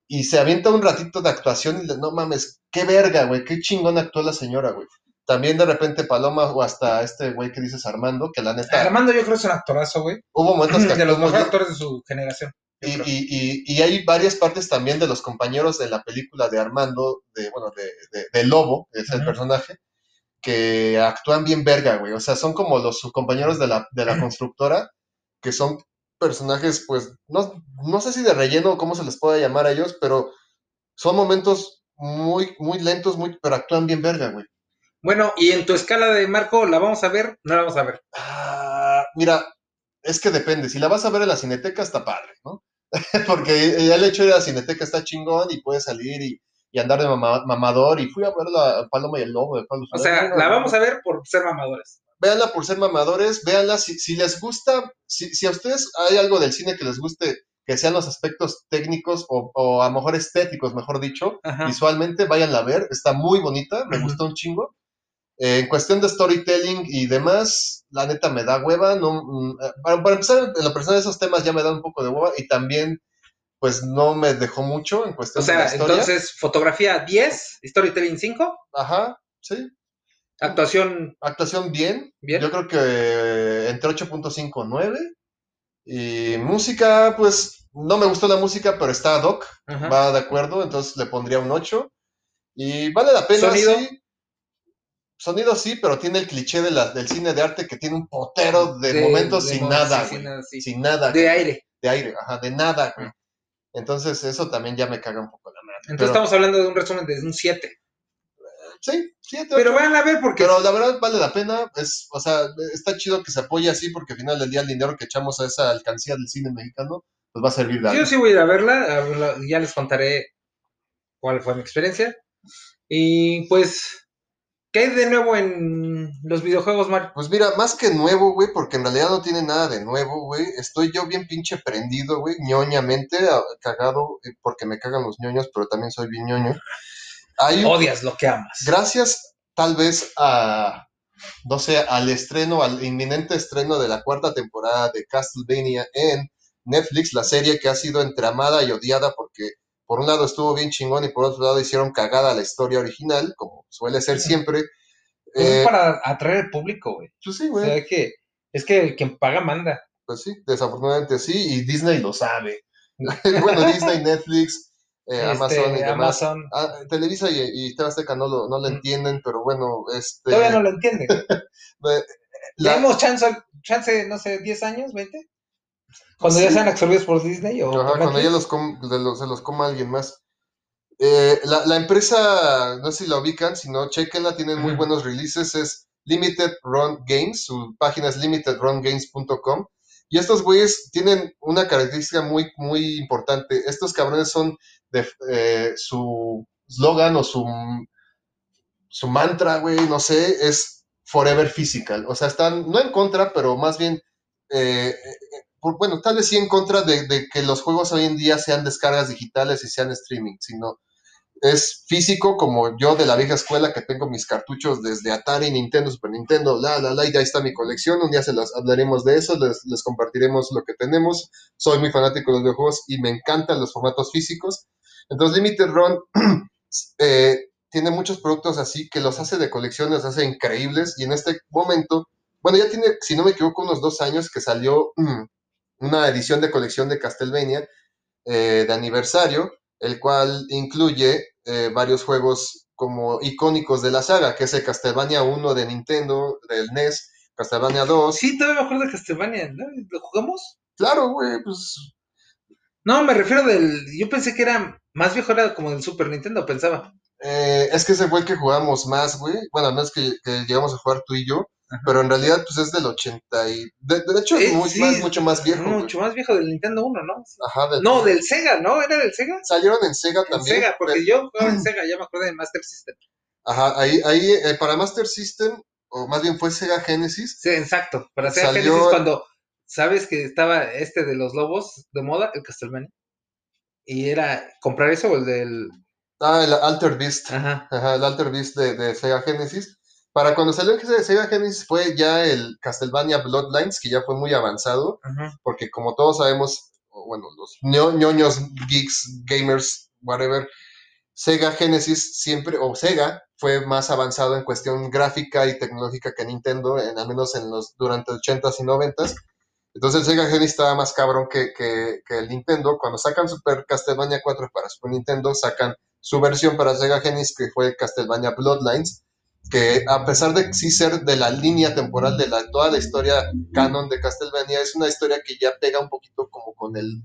y se avienta un ratito de actuación y le, no mames, qué verga, güey, qué chingón actuó la señora, güey. También de repente Paloma o hasta este güey que dices Armando, que la neta, Armando yo creo que es un actorazo, güey. hubo momentos *clears throat* que De los mejores actores de su generación. Y, y, y, y hay varias partes también de los compañeros de la película de Armando, de, bueno, de, de, de Lobo, que es el personaje, que actúan bien verga, güey. O sea, son como los compañeros de la, de la *clears throat* constructora, que son personajes, pues, no, no sé si de relleno o cómo se les puede llamar a ellos, pero son momentos muy, muy lentos, muy, pero actúan bien verga, güey. Bueno, y en tu escala de Marco, ¿la vamos a ver? No la vamos a ver. Ah, mira, es que depende. Si la vas a ver en la cineteca, está padre, ¿no? *laughs* Porque ya el hecho de ir a la cineteca está chingón y puedes salir y, y andar de mama- mamador. Y fui a ver la Paloma y el Lobo de Pablo O sea, la vamos a ver por ser mamadores. Véanla por ser mamadores, véanla si, si les gusta, si, si a ustedes hay algo del cine que les guste, que sean los aspectos técnicos o, o a lo mejor estéticos, mejor dicho, Ajá. visualmente, váyanla a ver, está muy bonita, me gustó un chingo. Eh, en cuestión de storytelling y demás, la neta me da hueva. No, mm, eh, para, para empezar, en la persona de esos temas ya me da un poco de hueva y también, pues no me dejó mucho en O cuestión de la sea, entonces, fotografía 10, storytelling 5, Ajá, sí. actuación Actuación bien. bien. Yo creo que entre 8.5 9. Y música, pues no me gustó la música, pero está ad hoc, Ajá. va de acuerdo, entonces le pondría un 8. Y vale la pena, ¿Sonido? sí. Sonido sí, pero tiene el cliché de la- del cine de arte que tiene un potero de, momentos de sin nada, sí, güey. sin nada, sí. Sin nada. De aire. De aire, ajá, de nada, güey. Entonces eso también ya me caga un poco la madre. Entonces Pero, estamos hablando de un resumen de un 7. sí, siete, Pero ocho. vayan a ver porque Pero la verdad vale la pena, es, o sea, está chido que se apoye así porque al final del día el dinero que echamos a esa alcancía del cine mexicano, pues va a servir de algo. yo sí voy a ir a verla, ya les contaré cuál fue mi experiencia. Y pues, ¿qué hay de nuevo en los videojuegos, Mario? Pues mira, más que nuevo, güey, porque en realidad no tiene nada de nuevo, güey. Estoy yo bien pinche prendido, güey, ñoñamente, cagado, eh, porque me cagan los ñoños, pero también soy bien ñoño. Hay Odias lo que amas. gracias tal vez a, no sé, al estreno, al inminente estreno de la cuarta temporada de Castlevania en Netflix, la serie que ha sido entre amada y odiada porque por un lado estuvo bien chingón y por otro lado hicieron cagada la historia original, como suele ser siempre. Pues Eh, es para atraer al público, güey. pues sí, O güey. sea, es que, es que el quien paga manda. Pues sí, desafortunadamente sí, y Disney lo sabe. *laughs* bueno, Disney, Netflix, eh, Este, Amazon y demás. Amazon. Ah, Televisa y, y TV Azteca no lo, no lo entienden, pero bueno, este... Todavía no lo entienden. *laughs* eh, ¿Le la- damos chance, chance, no sé, 10 años, 20? Cuando ya sean absorbidos por Disney o Ajá, cuando ya los, com- de los- se los coma alguien más. Eh, la, la empresa, no sé si la ubican, si no, chequenla, tienen muy buenos releases, es Limited Run Games, su página es limitedrungames.com. Y estos güeyes tienen una característica muy, muy importante. Estos cabrones son de eh, su slogan o su, su mantra, güey, no sé, es Forever Physical. O sea, están no en contra, pero más bien eh, por- bueno, tal vez sí en contra de, que los juegos hoy en día sean descargas digitales y sean streaming, sino es físico como yo de la vieja escuela que tengo mis cartuchos desde Atari, Nintendo, Super Nintendo, la, la, la, y ya está mi colección, un día se las hablaremos de eso, les, compartiremos lo que tenemos, soy muy fanático de los videojuegos y me encantan los formatos físicos, entonces Limited Run *clears throat* eh, tiene muchos productos así que los hace de colección, los hace increíbles y en este momento, bueno, ya tiene, si no me equivoco, unos dos años que salió *clears throat* una edición de colección de Castlevania eh, de aniversario, el cual incluye eh, varios juegos como icónicos de la saga, que es el Castlevania 1 de Nintendo, del NES, Castlevania 2. Sí, todavía me acuerdo de Castlevania, ¿no? ¿Lo jugamos? Claro, güey, pues No, me refiero del. Yo pensé que era más viejo, era como del Super Nintendo, pensaba. eh, es que ese fue el que jugamos más, güey. Bueno, al menos que, que llegamos a jugar tú y yo. Ajá. Pero en realidad, pues es del 80 y... De, de hecho, es muy- sí, más- mucho más viejo. güey. Mucho más viejo del Nintendo 1, ¿no? Ajá, del- No, del Sega, ¿no? ¿Era del Sega? Salieron en Sega En también. Sega, porque pero- yo jugaba en Sega, ya me acuerdo de Master System. Ajá, ahí, ahí eh, para Master System, o más bien fue Sega Genesis. Sí, exacto. Para Sega Salió- Genesis, cuando sabes que estaba este de los lobos de moda, el Castlevania. Y era comprar eso o el del. Ah, el Alter Beast. Ajá. Ajá, el Alter Beast de, de Sega Genesis. Para cuando salió el Sega Genesis fue ya el Castlevania Bloodlines, que ya fue muy avanzado, porque como todos sabemos, bueno, los ño- ñoños, geeks, gamers, whatever, Sega Genesis siempre, o Sega, fue más avanzado en cuestión gráfica y tecnológica que Nintendo, en, al menos en los, durante 80s y 90s. Entonces el Sega Genesis estaba más cabrón que, que, que el Nintendo. Cuando sacan Super Castlevania 4 para Super Nintendo, sacan su versión para Sega Genesis, que fue Castlevania Bloodlines, que a pesar de sí ser de la línea temporal de la, toda la historia canon de Castlevania, es una historia que ya pega un poquito como con el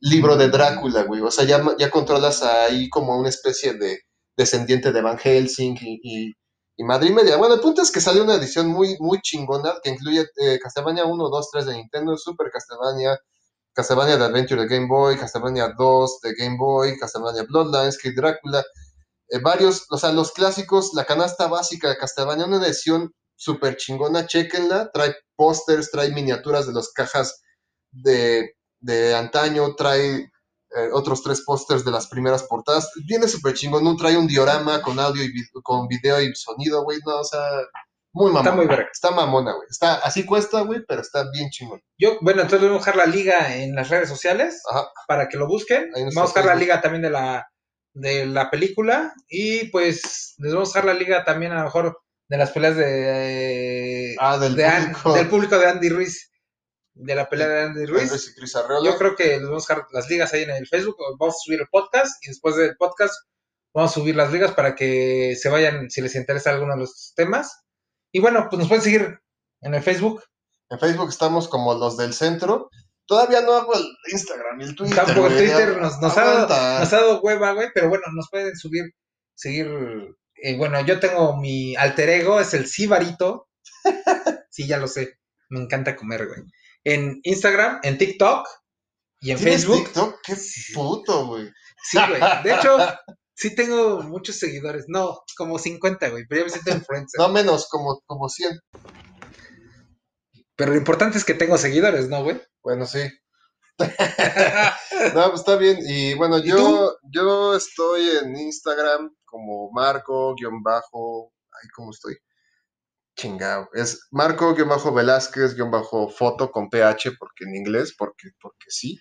libro de Drácula, güey. O sea, ya, ya controlas ahí como una especie de descendiente de Van Helsing y, y, y madre y media. Bueno, el punto es que sale una edición muy, muy chingona que incluye eh, Castlevania 1, 2, 3 de Nintendo, Super Castlevania, Castlevania de Adventure de Game Boy, Castlevania 2 de Game Boy, Castlevania Bloodlines, Kid Drácula, eh, varios, o sea, los clásicos, la canasta básica de Castlevania, una edición súper chingona, chequenla, trae pósters, trae miniaturas de las cajas de, de antaño, trae eh, otros tres pósters de las primeras portadas, viene súper chingón, no trae un diorama con audio y con video y sonido, güey, no, o sea, muy mamona. Está muy verga. Está mamona, güey, está, así cuesta, güey, pero está bien chingón. Yo, bueno, entonces voy a dejar la liga en las redes sociales Ajá, para que lo busquen. Vamos a nuestro la liga también de la, de la película. Y pues les vamos a dejar la liga también a lo mejor de las peleas de, Ah, del de An- público. del público de Andy Ruiz. De la pelea de Andy Ruiz. Y. Yo creo que les vamos a dejar las ligas ahí en el Facebook. Vamos a subir el podcast y después del podcast vamos a subir las ligas para que se vayan si les interesa alguno de los temas. Y bueno, pues nos pueden seguir en el Facebook. En Facebook estamos como los del centro. Todavía no hago el Instagram y el Twitter. Tampoco güey, Twitter nos, nos ha dado, nos ha dado hueva, güey, pero bueno, nos pueden subir, seguir. eh, bueno, yo tengo mi alter ego, es el Sibarito. *laughs* sí, ya lo sé. Me encanta comer, güey. En Instagram, en TikTok y en ¿Tienes Facebook. TikTok? Qué puto, güey. Sí, güey. De hecho, *laughs* sí tengo muchos seguidores. No, como 50, güey. Pero ya me siento *laughs* influencer. No menos, como, como 100. Pero lo importante es que tengo seguidores, ¿no, güey? Bueno, sí. *laughs* No, pues está bien. Y bueno, ¿Y yo, yo estoy en Instagram como Marco-bajo. Ay, ¿cómo estoy? Chingado. Es Marco-Velázquez-foto con PH, porque en inglés, porque, porque sí.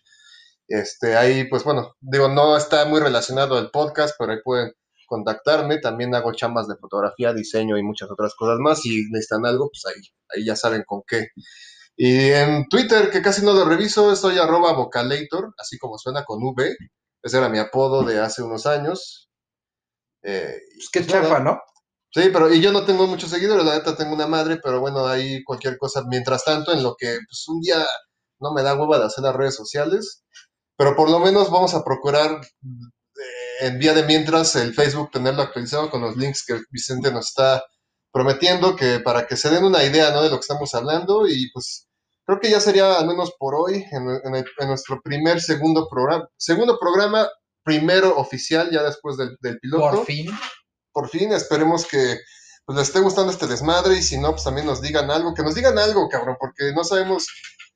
Este, ahí, pues bueno, digo, no está muy relacionado al podcast, pero ahí pueden contactarme. También hago chamas de fotografía, diseño y muchas otras cosas más. Si necesitan algo, pues ahí, ahí ya saben con qué. Y en Twitter, que casi no lo reviso, estoy arroba vocalator, así como suena con V. Ese era mi apodo de hace unos años. Eh, y Pues qué pues chafa, ¿no? Sí, pero y yo no tengo muchos seguidores, la neta tengo una madre, pero bueno, ahí cualquier cosa. Mientras tanto, en lo que pues, un día no me da hueva de hacer las redes sociales, pero por lo menos vamos a procurar en día de mientras el Facebook tenerlo actualizado con los links que Vicente nos está prometiendo, que para que se den una idea ¿no? de lo que estamos hablando y pues creo que ya sería al menos por hoy en, en el- en nuestro primer, segundo programa, segundo programa, primero oficial ya después del, del piloto Por fin. por fin, esperemos que pues, les esté gustando este desmadre y si no, pues también nos digan algo, que nos digan algo, cabrón, porque no sabemos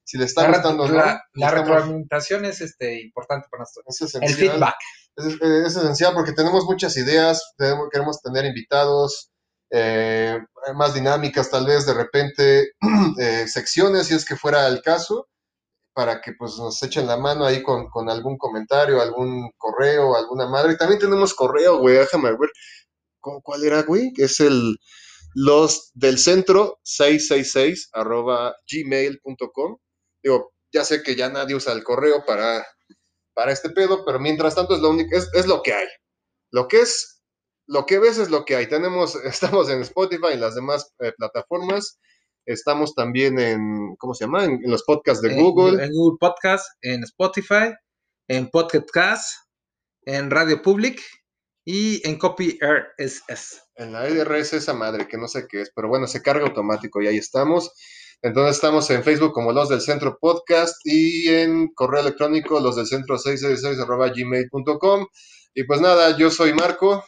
si les está La, gustando o no. la- la retroalimentación es este, importante para nosotros. El feedback. Es, es- es esencial porque tenemos muchas ideas, queremos tener invitados, eh, más dinámicas tal vez, de repente, *clears throat* eh, secciones, si es que fuera el caso, para que pues nos echen la mano ahí con, con algún comentario, algún correo, alguna madre. También tenemos correo, güey, déjame ver. ¿Cu- ¿Cuál era, güey? Es el los del centro 666 arroba gmail.com. Digo, ya sé que ya nadie usa el correo para, para este pedo, pero mientras tanto es lo único, es, es lo que hay. Lo que es, lo que ves es lo que hay. Tenemos, *laughs* estamos en Spotify y las demás eh, plataformas. Estamos también en, ¿cómo se llama? En, en los podcasts de En- Google. En Google Podcast, en Spotify, en Podcast Cast, en Radio Public y en Copy RSS. En la EDRS esa madre, que no sé qué es, pero bueno, se carga automático y ahí estamos. Entonces estamos en Facebook como Los del Centro Podcast y en correo electrónico los del centro 666 arroba gmail.com. Y pues nada, yo soy Marco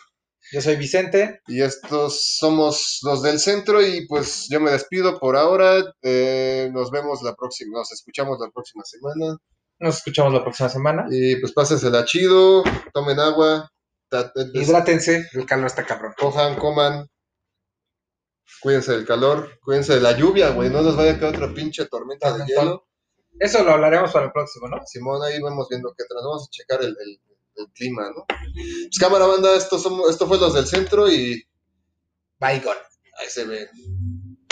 Yo soy Vicente. y estos somos los del centro y pues yo me despido por ahora. Eh, nos vemos la próxima, nos escuchamos la próxima semana. Nos escuchamos la próxima semana. Y pues pásensela chido, tomen agua, Hidrátense, el calor está cabrón. cojan, coman. Cuídense del calor, cuídense de la lluvia, güey. No nos vaya a caer otra pinche tormenta de hielo. Eso lo hablaremos para el próximo, ¿no? Simón, ahí vamos viendo qué tras. Vamos a checar el, el- el clima, ¿no? Pues cámara banda, esto, somos, esto fue los del centro y Bygone. ahí se ve.